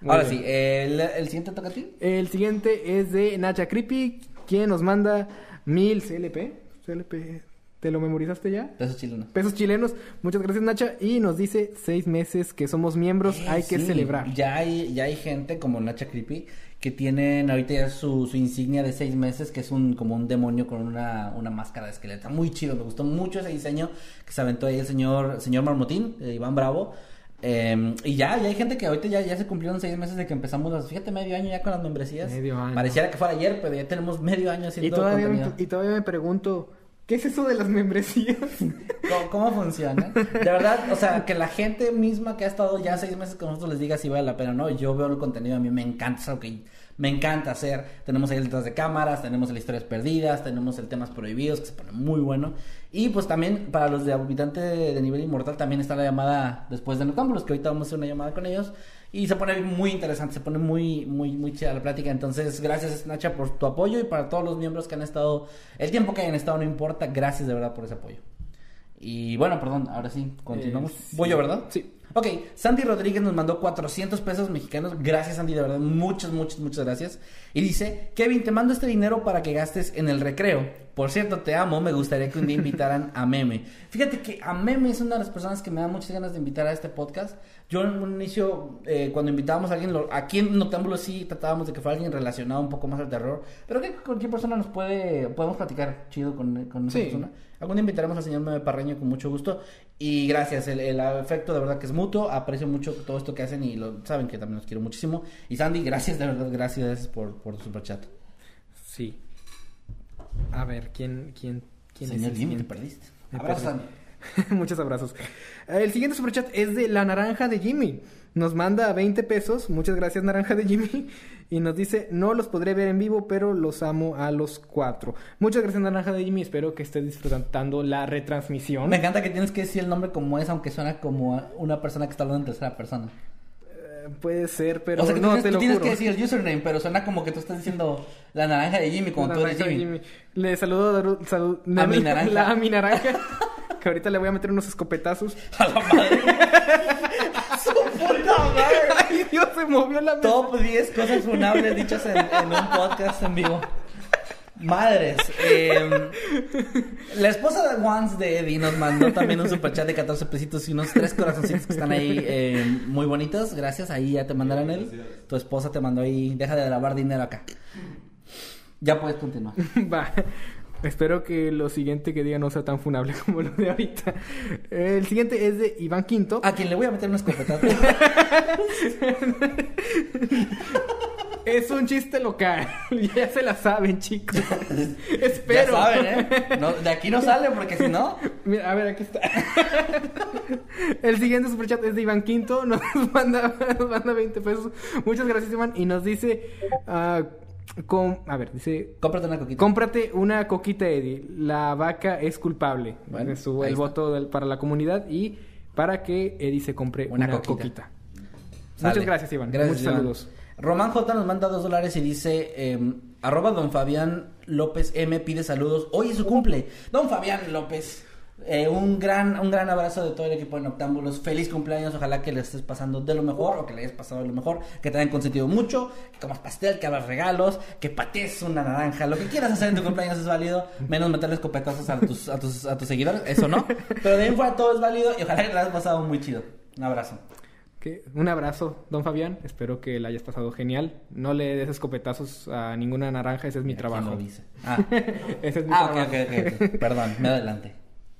Muy Ahora bien. sí, el, el siguiente toca a ti. El siguiente es de Nacha Creepy, quien nos manda mil CLP. CLP, ¿te lo memorizaste ya? Pesos chilenos. Pesos chilenos. Muchas gracias, Nacha. Y nos dice seis meses que somos miembros, Eh, hay que sí, celebrar. Ya hay, ya hay gente como Nacha Creepy que tienen ahorita ya su, su insignia de seis meses, que es un como un demonio con una, una máscara de esqueleto. Muy chido, me gustó mucho ese diseño que se aventó ahí el señor, señor Marmotín, eh, Iván Bravo. Eh, y ya, ya hay gente que ahorita ya, ya se cumplieron seis meses de que empezamos, las- fíjate, medio año ya con las membresías. Medio año. Pareciera que fuera ayer, pero ya tenemos medio año Y haciendo todavía, contenido. me, y todavía me pregunto, ¿qué es eso de las membresías? ¿Cómo, cómo funciona? De verdad, o sea, que la gente misma que ha estado ya seis meses con nosotros les diga si vale la pena o no. Yo veo el contenido, a mí me encanta, es algo que me encanta hacer. Tenemos ahí el detrás de cámaras, tenemos el historias perdidas, tenemos el temas prohibidos, que se pone muy bueno. Y pues también para los de habitante de nivel inmortal también está la llamada después de Noctámbulos, que ahorita vamos a hacer una llamada con ellos. Y se pone muy interesante, se pone muy, muy, muy chida la plática. Entonces, gracias Nacha por tu apoyo y para todos los miembros que han estado, el tiempo que hayan estado no importa, gracias de verdad por ese apoyo. Y bueno, perdón, ahora sí, continuamos. Eh, Voy yo, ¿verdad? Sí. Ok, Sandy Rodríguez nos mandó 400 pesos mexicanos. Gracias, Sandy, de verdad. Muchas, muchas, muchas gracias. Y dice, Kevin, te mando este dinero para que gastes en el recreo. Por cierto, te amo. Me gustaría que un día invitaran a Meme. Fíjate que a Meme es una de las personas que me da muchas ganas de invitar a este podcast. Yo en un inicio, eh, cuando invitábamos a alguien, lo- aquí en Noctámbulo sí tratábamos de que fuera alguien relacionado un poco más al terror. Pero que cualquier persona nos puede, podemos platicar chido con, con esa Sí. persona. Algún día invitaremos al señor Meme Parreño con mucho gusto. Y gracias, el, el afecto de verdad que es mutuo. Aprecio mucho todo esto que hacen y lo saben que también los quiero muchísimo. Y Sandy, gracias, de verdad, gracias por, por tu superchat. Sí. A ver, ¿quién, quién, quién Señor es Jimmy, te perdiste. Me Abrazo, perdí. Sandy. Muchos abrazos. El siguiente superchat es de la naranja de Jimmy. Nos manda 20 pesos. Muchas gracias, naranja de Jimmy. Y nos dice, no los podré ver en vivo, pero los amo a los cuatro. Muchas gracias, naranja de Jimmy. Espero que estés disfrutando la retransmisión. Me encanta que tienes que decir el nombre como es, aunque suena como una persona que está hablando en tercera persona. Puede ser, pero o sea, que tú no tienes, te tú lo tienes juro. que decir el username, pero suena como que tú estás diciendo la naranja de Jimmy, como La tú eres Jimmy. Le saludo salud- A mi naranja. la- a mi naranja. que ahorita le voy a meter unos escopetazos. A la madre. Su puta madre. Ay, Dios, se movió la mesa. Top 10 cosas funables dichas en, en un podcast en vivo. Madres. eh, la esposa de Once de Eddie nos mandó también un superchat de 14 pesitos y unos tres corazoncitos que están ahí eh, muy bonitos. Gracias. Ahí ya te mandaron él. Tu esposa te mandó ahí. Deja de lavar dinero acá. Ya puedes continuar. Va. Espero que lo siguiente que diga no sea tan funable como lo de ahorita. El siguiente es de Iván Quinto. A quien le voy a meter una escopetazo. Es un chiste local. ya se la saben, chicos. Espero. Ya saben, ¿eh? No, de aquí no sale porque si no. Mira, a ver, aquí está. El siguiente superchat es de Iván Quinto. Nos manda, nos manda 20 pesos. Muchas gracias, Iván. Y nos dice. ah, com- a ver, dice. Cómprate una coquita. Cómprate una coquita, Eddie. La vaca es culpable. Bueno, su- el está. voto del- para la comunidad y para que Eddie se compre Una una, coquita. Muchas gracias, Iván. Gracias, Muchos Iván. saludos. Román J nos manda dos dólares y dice, eh, arroba don Fabián López M pide saludos. Hoy es su cumple. Don Fabián López, eh, un gran un gran abrazo de todo el equipo de Noctámbulos. Feliz cumpleaños. Ojalá que le estés pasando de lo mejor o que le hayas pasado de lo mejor. Que te hayan consentido mucho. Que comas pastel, que hagas regalos, que patees una naranja. Lo que quieras hacer en tu cumpleaños es válido. Menos meterle escopetazos a tus, a tus, a tus seguidores. Eso no. Pero de ahí fuera todo es válido y ojalá que le hayas pasado muy chido. Un abrazo. Que- Un abrazo, don Fabián. Espero que la hayas pasado genial. No le des escopetazos a ninguna naranja. Ese es mi Mira, ¿quién trabajo. lo dice? Ah. Ese es mi Ah, trabajo. ok, ok. Perdón, me adelante.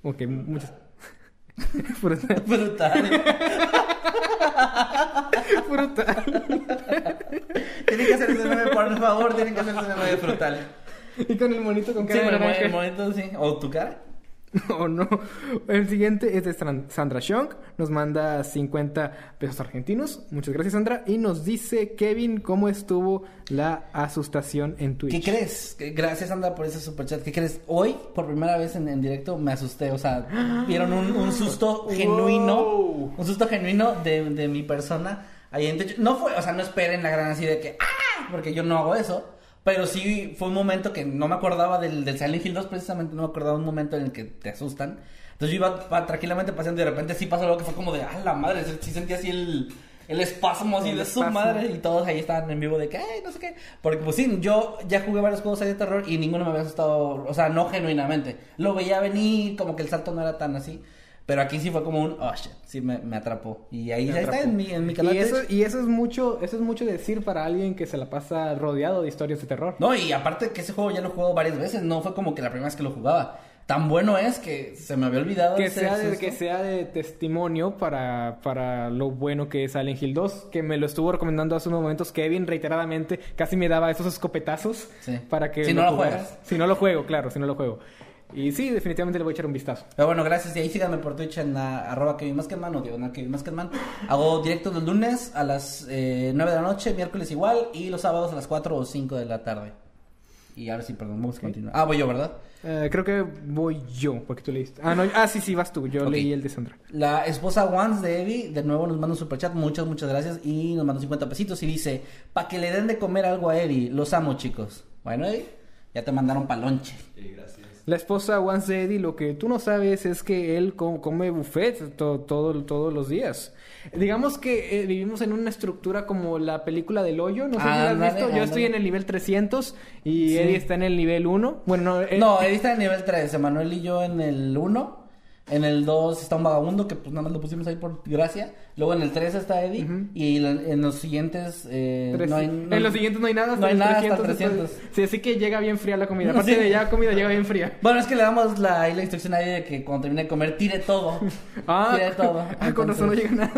Ok, muchas. Frutal. Brutal. Frutal. Tienen que hacer ese meme, por favor, tienen que hacer ese meme de frutal. Y con el monito con Sí, cara por de naranja. el momento sí. O tu cara. O no. El siguiente es de Sandra- Sandra Shong. Nos manda 50 pesos argentinos. Muchas gracias, Sandra. Y nos dice, Kevin, ¿cómo estuvo la asustación en Twitch? ¿Qué crees? Gracias, Anda, por ese superchat. ¿Qué crees? Hoy, por primera vez en, en directo, me asusté. O sea, vieron un, un susto genuino. Un susto genuino de, de mi persona. Ahí en. No fue, o sea, no esperen la gran así de que ¡ah! Porque yo no hago eso. Pero sí fue un momento que no me acordaba del, del Silent Hill 2, precisamente no me acordaba un momento en el que te asustan. Entonces yo iba pa- tranquilamente pasando y de repente sí pasó algo que fue como de, ¡ah, la madre! Sí sentí así el, el espasmo así El de su madre y todos ahí estaban en vivo de que, ¡ay, no sé qué! Porque pues sí, yo ya jugué varios juegos ahí de terror y ninguno me había asustado, o sea, no genuinamente. Lo veía venir, como que el salto no era tan así. Pero aquí sí fue como un, oh shit, sí me, me atrapó. Y ahí ya está en mi, en mi canal. Y eso, y eso es mucho, eso es mucho decir para alguien que se la pasa rodeado de historias de terror. No, y aparte que ese juego ya lo he jugado varias veces, no fue como que la primera vez que lo jugaba. tan bueno es que se me había olvidado. Que sea, de, que sea de testimonio para, para lo bueno que es Silent Hill 2, que me lo estuvo recomendando hace unos momentos Kevin reiteradamente, casi me daba esos escopetazos Sí. para que Si no lo juegas. Si no lo juego, claro, si no lo juego. Y sí, definitivamente le voy a echar un vistazo. Pero bueno, gracias. Y ahí síganme por Twitch en la, arroba Kevin Maskerman o diagonal Kevin Maskerman. Hago directos los lunes a las eh, 9 de la noche, miércoles igual, y los sábados a las 4 o 5 de la tarde. Y ahora sí, perdón, vamos a continuar. Ah, voy yo, ¿verdad? Eh, creo que voy yo, porque tú leíste. Ah, no, ah, sí, sí, vas tú. Yo leí el de Sandra. La esposa Once de Evi, de nuevo nos manda un superchat, muchas, muchas gracias. Y nos mandó 50 pesitos y dice, pa' que le den de comer algo a Evi, los amo chicos. Bueno, Evi, ya te mandaron palonche. Sí, gracias. La esposa Once de Eddie, lo que tú no sabes es que él co- come buffet to- todo, todos los días. Digamos que eh, vivimos en una estructura como la película del hoyo, no sé si la has visto. Yo estoy en el nivel 300 y Sí. Eddie está en el nivel 1. Bueno, no, eh, No, Evi está en nivel 3, Emanuel y yo en el 1. En el 2 está un vagabundo que pues nada más lo pusimos ahí por gracia. Luego en el 3 está Eddie. Y la- en los siguientes... eh, tres- no hay, no- en los siguientes no hay nada. hasta no hay nada hasta el 300 300. Sí, así que llega bien fría la comida. Aparte Sí. de ya comida, llega bien fría. Bueno, es que le damos la, ahí la instrucción a Eddie de que cuando termine de comer tire todo. Ah, Tire todo. ah, con razón no llega nada.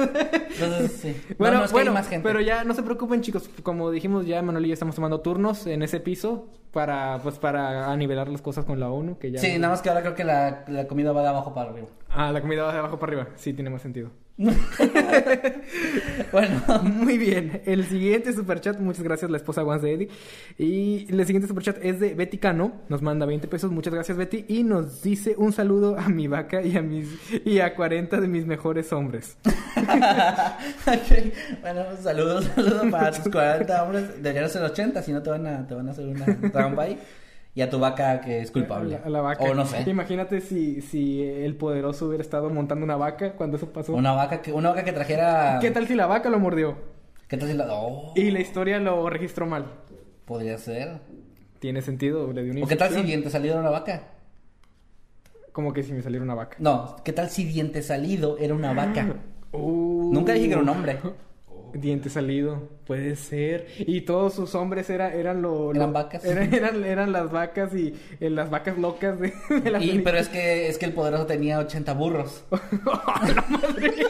Entonces, sí. Bueno, no, no, es que hay bueno, más gente. pero ya no se preocupen, chicos. Como dijimos, ya Manuel y yo estamos tomando turnos en ese piso para, pues, para nivelar las cosas con la ONU. Que ya Sí, nada más que ahora creo que la, la comida va de abajo para arriba. Ah, la comida va de abajo para arriba. Sí, tiene más sentido. Bueno, Muy bien. El siguiente superchat, muchas gracias, la esposa Once de Eddie. Y el siguiente superchat es de Betty Cano. Nos manda 20 pesos. Muchas gracias, Betty. Y nos dice un saludo a mi vaca y a mis y a 40 de mis mejores hombres. Bueno, saludos, saludos para tus 40 hombres. Deberían ser 80, si no te van a, te van a hacer una trampa ahí. Y a tu vaca que es culpable. A la, a la vaca. O no sé. Imagínate si, si el poderoso hubiera estado montando una vaca cuando eso pasó. Una vaca que, una vaca que trajera. ¿Qué tal si la vaca lo mordió? ¿Qué tal si la.? Oh, Y la historia lo registró mal. podría ser. Tiene sentido, le dio una ¿O qué tal si diente salido era una vaca? Como que si me saliera una vaca. No, ¿qué tal si diente salido era una vaca? Uh. Nunca dije que era un hombre. Diente salido, puede ser. Y todos sus hombres era, eran lo, lo- Eran vacas. Eran, eran, eran las vacas y eh, las vacas locas de, de la Y, película. pero es que, es que el poderoso tenía 80 burros. ¡La madre!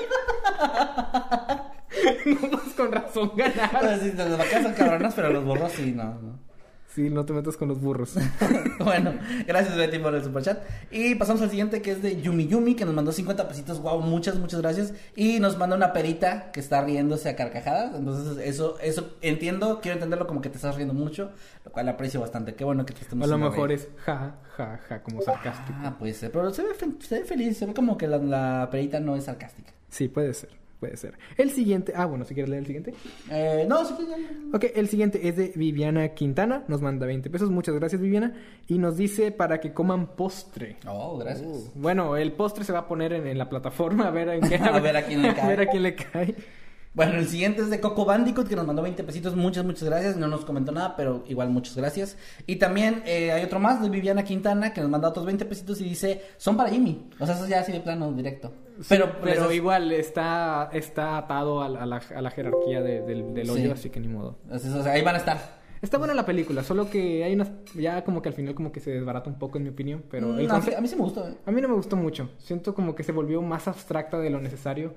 no más con razón ganar. Pues sí, las vacas son cabronas, pero los burros sí, no, no. Sí, no te metas con los burros. bueno, gracias Betty por el superchat. Y pasamos al siguiente que es de Yumi Yumi, que nos mandó 50 pesitos. Wow, muchas, muchas gracias. Y nos manda una perita que está riéndose a carcajadas. Entonces, eso, eso entiendo, quiero entenderlo como que te estás riendo mucho, lo cual aprecio bastante. Qué bueno que te estemos A lo mejor es ja, ja, ja, como sarcástico. Ah, puede ser, pero se ve, se ve feliz, se ve como que la, la perita no es sarcástica. Sí, puede ser, puede ser. El siguiente, ah, bueno, si quieres leer el siguiente. Eh, no, sí, Ok, el siguiente es de Viviana Quintana, nos manda 20 pesos, muchas gracias Viviana, y nos dice para que coman postre. Oh, gracias. Uh, bueno, el postre se va a poner en, en la plataforma a ver en qué A ver a quién le cae. a ver a quién le cae. Bueno, el siguiente es de Coco Bandicoot que nos mandó 20 pesitos. Muchas, muchas gracias. No nos comentó nada, pero igual muchas gracias. Y también eh, hay otro más de Viviana Quintana que nos manda otros 20 pesitos y dice: Son para Jimmy. O sea, eso ya así de plano, directo. Pero, Pero, pero esos- igual está, está atado a, la- a la, a la jerarquía de- del, del hoyo, Sí. así que ni modo. esos- o sea, ahí van a estar. Está buena la película, solo que hay unas... Ya como que al final como que se desbarata un poco en mi opinión, pero el Mm, a, mí, conce- a mí sí me gustó. eh. A mí no me gustó mucho. Siento como que se volvió más abstracta de lo necesario.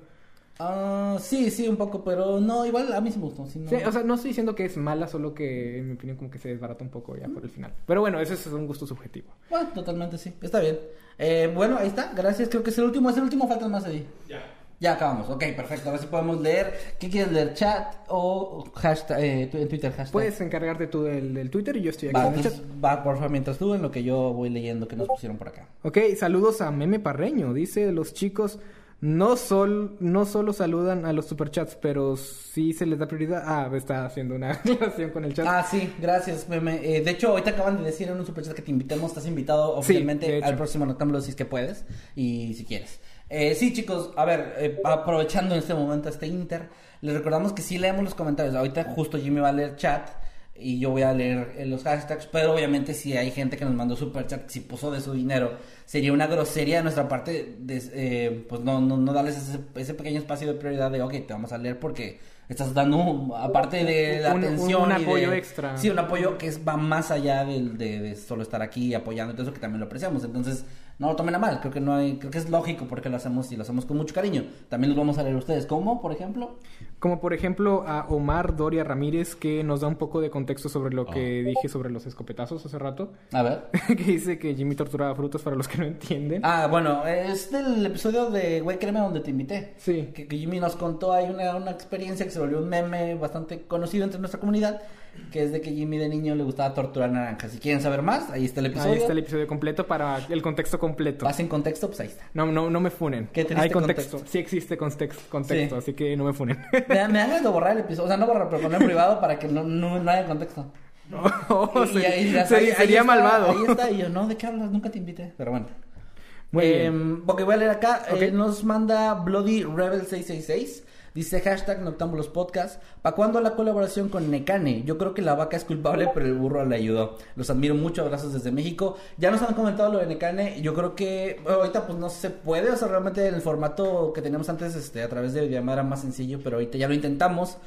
Ah, sí, sí, un poco, pero no, igual a mí sí me gustó. sí, o sea, no estoy diciendo que es mala, solo que en mi opinión como que se desbarata un poco ya por el final. Pero bueno, ese es un gusto subjetivo. Bueno, totalmente sí. Está bien. Eh, bueno, ahí está. Gracias. Creo que es el último. Es el último. Faltan más ahí. Ya. Ya acabamos. Ok, perfecto. Ahora sí podemos leer. ¿Qué quieres leer? ¿Chat o hashtag? Eh, en Twitter, hashtag. Puedes encargarte tú del, del Twitter y yo estoy aquí Va, en el chat. va, por favor, mientras tú, en lo que yo voy leyendo que nos pusieron por acá. Ok, saludos a Meme Parreño. Dice, los chicos no, sol, no solo saludan a los superchats, pero sí se les da prioridad. Ah, está haciendo una aclaración con el chat. Ah, sí, gracias, meme. Eh, de hecho, ahorita acaban de decir en un superchat que te invitemos. Estás invitado oficialmente al próximo Noctámbulo si es que puedes y si quieres. Eh, sí, chicos, a ver, eh, aprovechando en este momento este Inter, les recordamos que sí leemos los comentarios. Ahorita justo Jimmy va a leer chat y yo voy a leer eh, los hashtags, pero obviamente si hay gente que nos mandó super chat, si puso de su dinero, sería una grosería de nuestra parte, de, eh, pues no, no, no darles ese, ese pequeño espacio de prioridad de, ok, te vamos a leer porque estás dando, un- aparte de la Un- un- atención. un de- apoyo extra. Sí, un apoyo que es, va más allá del- de, de solo estar aquí apoyando y todo eso que también lo apreciamos. Entonces, no lo tomen a mal, creo que no hay, creo que es lógico porque lo hacemos y lo hacemos con mucho cariño. También los vamos a leer ustedes. ¿Cómo, por ejemplo? Como por ejemplo a Omar Doria Ramírez, que nos da un poco de contexto sobre lo que dije sobre los escopetazos hace rato. A ver. que dice que Jimmy torturaba frutos para los que no entienden. Ah, bueno, es del episodio de Güey Créeme donde te invité. Sí. Que, que Jimmy nos contó, hay una, una experiencia que se volvió un meme bastante conocido entre nuestra comunidad, que es de que Jimmy de niño le gustaba torturar naranjas. Si quieren saber más, ahí está el episodio. Ahí está el episodio completo para el contexto completo. Vas en contexto, pues ahí está. No, no, no me funen. Qué triste Hay contexto. contexto. Sí existe context- contexto, Sí. así que no me funen. Me, me dan ganas de borrar el episodio, o sea, no borrar, pero poner en privado para que no, no, no haya contexto. Y- y sería ahí sería- ahí- ahí sería está, malvado. Ahí está, y yo, no, ¿de qué hablas? Nunca te invité, pero bueno. Muy Eh, bien. Porque voy a leer acá, eh, Ok. nos manda Bloody Rebel 666. Dice hashtag Noctámbulos Podcast. ¿Para cuándo la colaboración con Necane? Yo creo que la vaca es culpable, pero el burro le ayudó. Los admiro mucho, abrazos desde México. Ya nos han comentado lo de Necane. Yo creo que ahorita pues no se puede. O sea, realmente en el formato que teníamos antes, este, a través de llamada era más sencillo, pero ahorita ya lo intentamos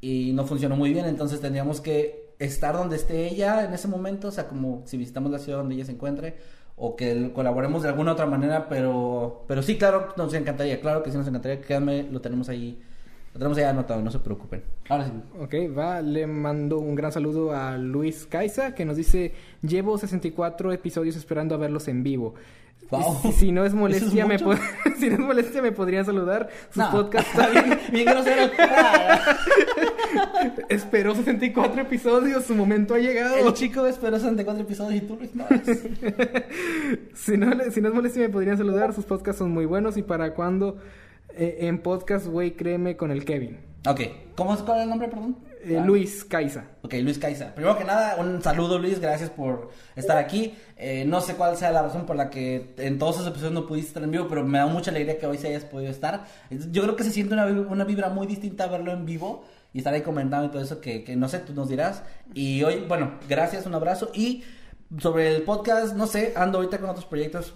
y no funcionó muy bien. Entonces tendríamos que estar donde esté ella en ese momento. O sea, como si visitamos la ciudad donde ella se encuentre o que colaboremos de alguna otra manera, pero pero sí, claro, nos encantaría, claro que sí nos encantaría, créanme, lo tenemos ahí, tenemos ahí anotado, no se preocupen. Ahora sí. Ok, va, le mando un gran saludo a Luis Caiza que nos dice, llevo 64 episodios esperando a verlos en vivo. Wow. Si, si no es ¿Eso es molestia, me pod- si no es molestia, me podrían saludar. Sus No. podcasts bien, bien grosero. Esperó 64 episodios, su momento ha llegado. El chico esperó 64 episodios y tú lo ignoras. Si no, si no es molestia, me podrían saludar. Sus podcasts son muy buenos. ¿Y para cuándo? Eh, en podcast, güey, créeme con el Kevin. Ok, ¿cómo es cuál es el nombre, perdón? Eh, Ah. Luis Caiza. Ok, Luis Caiza. Primero que nada, un saludo Luis, gracias por estar aquí. Eh, no sé cuál sea la razón por la que en todos esos episodios no pudiste estar en vivo, pero me da mucha alegría que hoy sí hayas podido estar. Yo creo que se siente una vibra muy distinta verlo en vivo y estar ahí comentando y todo eso que, que no sé, tú nos dirás. Y hoy, bueno, gracias, un abrazo. Y sobre el podcast, no sé, ando ahorita con otros proyectos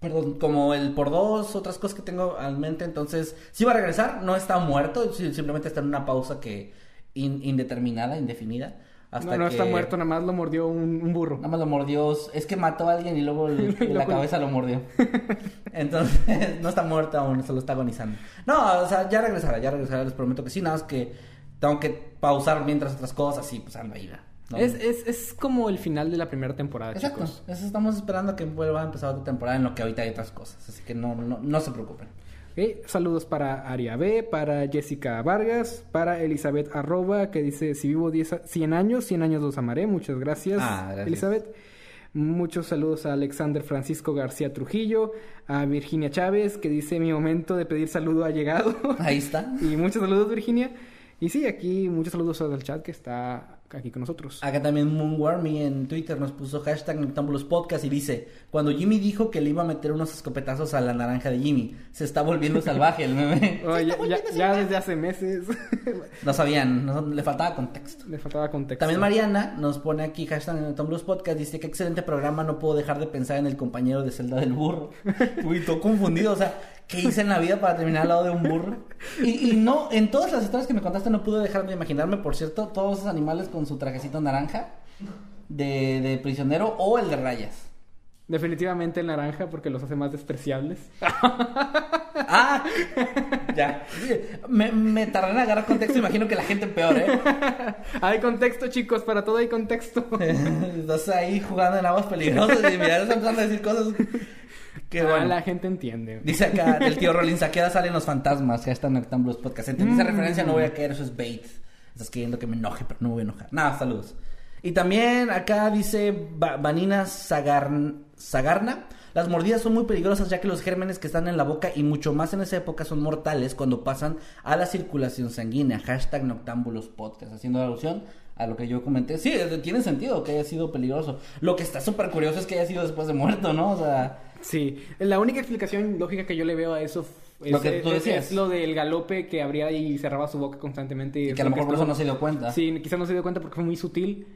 Perdón, como el por dos, otras cosas que tengo en mente, entonces sí va a regresar, no está muerto, simplemente está en una pausa que in- indeterminada, indefinida. Hasta no, no que- está muerto, nada más lo mordió un, un burro. Nada más lo mordió, es que mató a alguien y luego el- la cabeza lo mordió. Entonces, no está muerto aún, solo está agonizando. No, o sea, ya regresará, ya regresará, les prometo que sí, nada más que tengo que pausar mientras otras cosas y pues anda ahí, ¿verdad? ¿No? Es, es, es como el final de la primera temporada, Exacto, chicos. eso estamos esperando que vuelva a empezar otra temporada en lo que ahorita hay otras cosas, así que no, no, no se preocupen. Saludos para Aria B, para Jessica Vargas, para Elizabeth Arroba, que dice, si vivo 10 a- 100 años, 100 años los amaré. Muchas gracias, Ah, gracias. Elizabeth. Muchos saludos a Alexander Francisco García Trujillo, a Virginia Chávez, que dice, mi momento de pedir saludo ha llegado. Ahí está. y muchos saludos, Virginia. Y sí, aquí muchos saludos al chat que está aquí con nosotros. Acá también Moonwormy en Twitter nos puso hashtag Noctámbulos Podcast y dice, cuando Jimmy dijo que le iba a meter unos escopetazos a la naranja de Jimmy, se está volviendo salvaje el meme. Oh, ya, ya- ya desde hace meses No sabían, no- le faltaba contexto. le faltaba contexto. También Mariana nos pone aquí hashtag Noctámbulos Podcast, dice que excelente programa, no puedo dejar de pensar en el compañero de celda del burro. Uy, todo confundido, o sea, ¿qué hice en la vida para terminar al lado de un burro? Y, y no, en todas las historias que me contaste no pude dejar de imaginarme, por cierto, todos esos animales con su trajecito naranja de, de prisionero o el de rayas. Definitivamente el naranja porque los hace más despreciables. Ah, ya. Me, me tardé en agarrar contexto, imagino que la gente peor, ¿eh? hay contexto, chicos, para todo hay contexto. Estás ahí jugando en aguas peligrosas y mira, estás empezando a decir cosas que Ah, bueno. la gente entiende. Dice acá el tío Rollins, ¿a qué hora salen los fantasmas? Ya están Noctámbulos Podcast. Entendí esa Mm. referencia, no voy a caer, eso es bait. Estás queriendo que me enoje, pero no me voy a enojar. Nada, saludos. Y también acá dice Va- Vanina Sagarn- Sagarna. Las mordidas son muy peligrosas ya que los gérmenes que están en la boca y mucho más en esa época son mortales cuando pasan a la circulación sanguínea. Hashtag Noctámbulos Podcast. Haciendo alusión a lo que yo comenté. Sí, tiene sentido que haya sido peligroso. Lo que está súper curioso es que haya sido después de muerto, ¿no? O sea... Sí, la única explicación lógica que yo le veo a eso es, Lo que tú es- decías. es lo del galope que abría y cerraba su boca constantemente. Y que a lo mejor por eso no se dio cuenta. Sí, quizás no se dio cuenta porque fue muy sutil.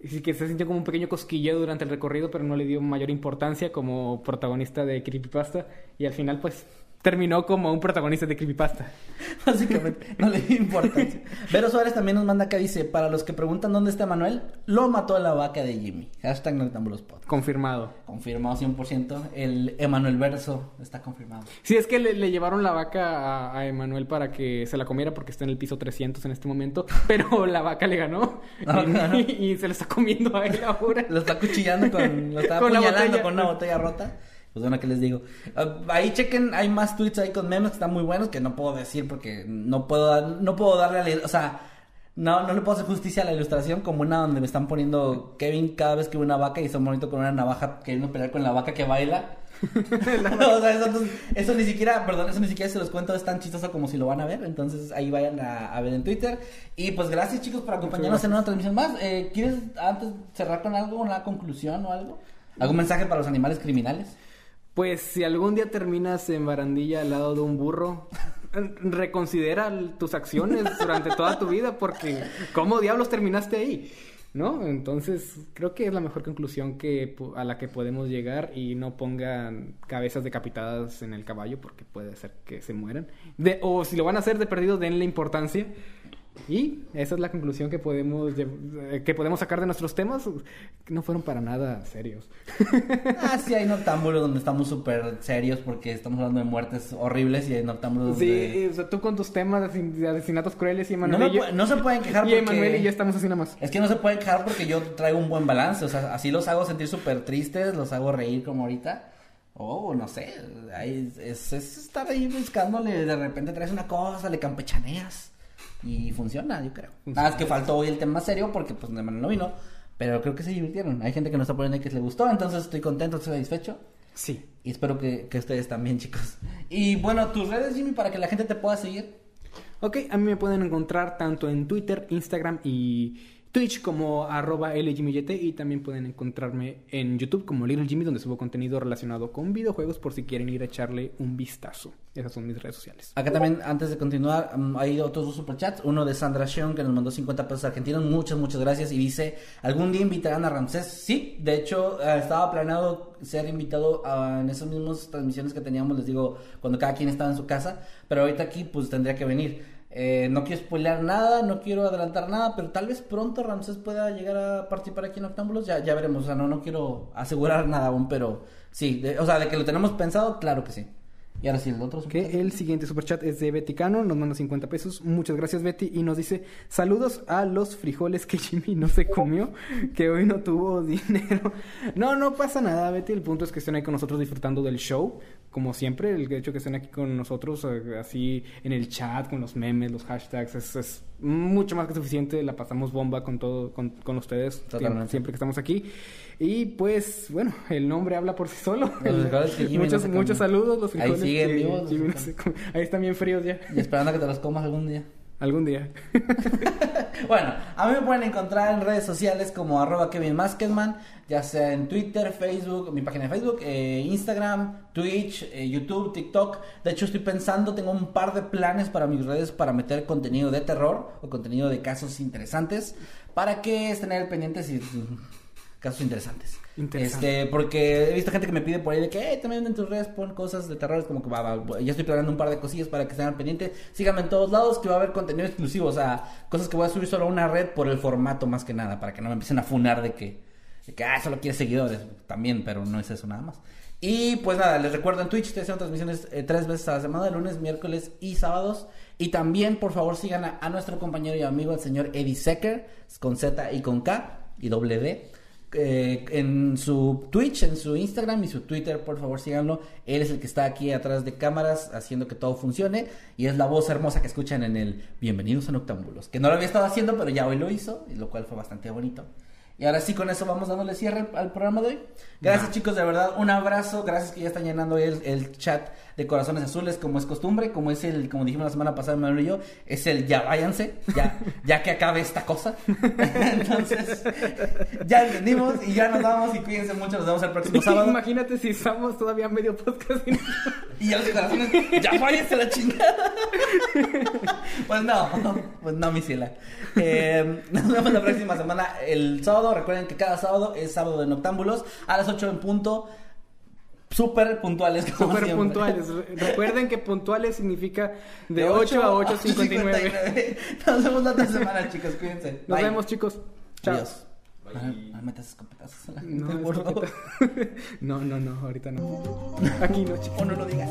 Y sí que se sintió como un pequeño cosquilleo durante el recorrido, pero no le dio mayor importancia como protagonista de Creepypasta. Y al final, pues, terminó como un protagonista de Creepypasta. Básicamente, no le importa. Vero Suárez también nos manda acá, dice, para los que preguntan dónde está Manuel, lo mató la vaca de Jimmy. Hashtag Noctambulos Pod. Confirmado. Confirmado 100%. El Emanuel Verso está confirmado. Sí, es que le, le llevaron la vaca a, a Emanuel para que se la comiera porque está en el piso 300 en este momento, pero la vaca le ganó y, se lo está comiendo a él ahora. Lo está cuchillando con... Lo está Con la botella. con una botella rota. Pues bueno, ¿qué les digo? Ah, ahí chequen, hay más tweets ahí con memes que están muy buenos que no puedo decir porque no puedo, no puedo darle a la- O sea, no, no le puedo hacer justicia a la ilustración como una donde me están poniendo Kevin cada vez que ve una vaca y está bonito con una navaja queriendo pelear con la vaca que baila. o sea, eso, eso ni siquiera, perdón, eso ni siquiera se los cuento, es tan chistoso como si lo van a ver. Entonces ahí vayan a, a ver en Twitter. Y pues gracias chicos por acompañarnos en una transmisión más. Eh, ¿Quieres antes cerrar con algo, una conclusión o algo? ¿Algún mensaje para los animales criminales? Pues si algún día terminas en barandilla al lado de un burro, reconsidera tus acciones durante toda tu vida porque ¿cómo diablos terminaste ahí? ¿No? Entonces creo que es la mejor conclusión que a la que podemos llegar y no pongan cabezas decapitadas en el caballo porque puede ser que se mueran. O si lo van a hacer de perdido, denle importancia. Y esa es la conclusión que podemos eh, que podemos sacar de nuestros temas. que No fueron para nada serios. Ah, sí, hay noctámbulos donde estamos súper serios porque estamos hablando de muertes horribles y hay noctámbulos Sí, donde... o sea, tú con tus temas de asesinatos crueles y Emanuel y yo- no se pueden quejar y porque... Emanuel y yo estamos así nada más. Es que no se pueden quejar porque yo traigo un buen balance, o sea, así los hago sentir súper tristes, los hago reír como ahorita. O no sé, ahí es, es estar ahí buscándole, de repente traes una cosa, le campechaneas y funciona, yo creo. Nada, es que faltó hoy el tema serio porque pues de manera no vino, pero creo que se divirtieron. Hay gente que nos está poniendo que les gustó, entonces estoy contento, estoy satisfecho. Sí. Y espero que, que ustedes también, chicos. Y bueno, tus redes, Jimmy, para que la gente te pueda seguir. Ok, a mí me pueden encontrar tanto en Twitter, Instagram y Twitch como arroba y también pueden encontrarme en YouTube como Little Jimmy donde subo contenido relacionado con videojuegos por si quieren ir a echarle un vistazo. Esas son mis redes sociales. Acá también, antes de continuar, mm, hay otros dos superchats. Uno de Sandra Sheon, que nos mandó 50 pesos argentinos. Muchas, muchas gracias. Y dice, ¿algún día invitarán a Ramsés? Sí, de hecho, eh, estaba planeado ser invitado a- en esas mismas transmisiones que teníamos, les digo, cuando cada quien estaba en su casa. Pero ahorita aquí, pues, tendría que venir. Eh, no quiero spoilear nada, no quiero adelantar nada, pero tal vez pronto Ramsés pueda llegar a participar aquí en Octámbulos. Ya, ya veremos, o sea, no, no quiero asegurar nada aún, pero sí, de- o sea, de que lo tenemos pensado, claro que sí. Y ahora sí, el otro superchat. Que el siguiente superchat es de Betty Cano, nos manda 50 pesos. Muchas gracias Betty y nos dice saludos a los frijoles que Jimmy no se comió, que hoy no tuvo dinero. No, no pasa nada Betty, el punto es que estén ahí con nosotros disfrutando del show, como siempre, el hecho que estén aquí con nosotros eh, así en el chat, con los memes, los hashtags, es, es mucho más que suficiente, la pasamos bomba con todo, con, con ustedes, Totalmente. siempre que estamos aquí. Y pues, bueno, el nombre habla por sí solo. No muchos, muchos saludos, los Ahí frijoles siguen que vivos. Ahí están bien fríos ya. Y esperando a que te los comas algún día. Algún día. Bueno, a mí me pueden encontrar en redes sociales como arroba Kevin Maskedman, ya sea en Twitter, Facebook, mi página de Facebook, eh, Instagram, Twitch, eh, YouTube, TikTok. De hecho, estoy pensando, tengo un par de planes para mis redes para meter contenido de terror o contenido de casos interesantes para que estén al pendiente si casos interesantes. Interesante. Este, porque he visto gente que me pide por ahí de que "Eh, también en tus redes pon cosas de terror, es como que va, va, ya estoy planeando un par de cosillas para que estén al pendiente. Síganme en todos lados que va a haber contenido exclusivo, o sea, cosas que voy a subir solo a una red por el formato más que nada, para que no me empiecen a funar de que, de que ah, solo quieres seguidores, también, pero no es eso nada más. Y pues nada, les recuerdo en Twitch estoy haciendo transmisiones eh, tres veces a la semana, lunes, miércoles y sábados. Y también, por favor, sigan a, a nuestro compañero y amigo, el señor Eddie Secker, con Z y con K y doble D. eh, en su Twitch, en su Instagram y su Twitter, por favor síganlo. Él es el que está aquí atrás de cámaras haciendo que todo funcione y es la voz hermosa que escuchan en el Bienvenidos a Noctámbulos, que no lo había estado haciendo, pero ya hoy lo hizo, y lo cual fue bastante bonito. Y ahora sí, con eso vamos dándole cierre al, al programa de hoy. Gracias, chicos, de verdad. Un abrazo. Gracias que ya están llenando el, el chat de corazones azules, como es costumbre, como es el, como dijimos la semana pasada, Manuel y yo, es el ya váyanse, ya, ya que acabe esta cosa. Entonces, ya entendimos y ya nos vamos y cuídense mucho. Nos vemos el próximo sábado. Imagínate si estamos todavía medio podcast. y- Y ya los corazones, ya váyanse la chingada. Pues no, pues no, mi ciela. Eh, nos vemos la próxima semana, el sábado. Recuerden que cada sábado es sábado de Noctámbulos a las 8 en punto. Súper puntuales. como Súper puntuales. Recuerden que puntuales significa de 8 a 8.59. Nos vemos la otra semana, chicos. Cuídense. Nos vemos, chicos. Chao. Adiós. No, no metas escopetazos a la gente, No, por favor. escopeta. no, no, no, ahorita no. Aquí no, chicos. O no lo digas.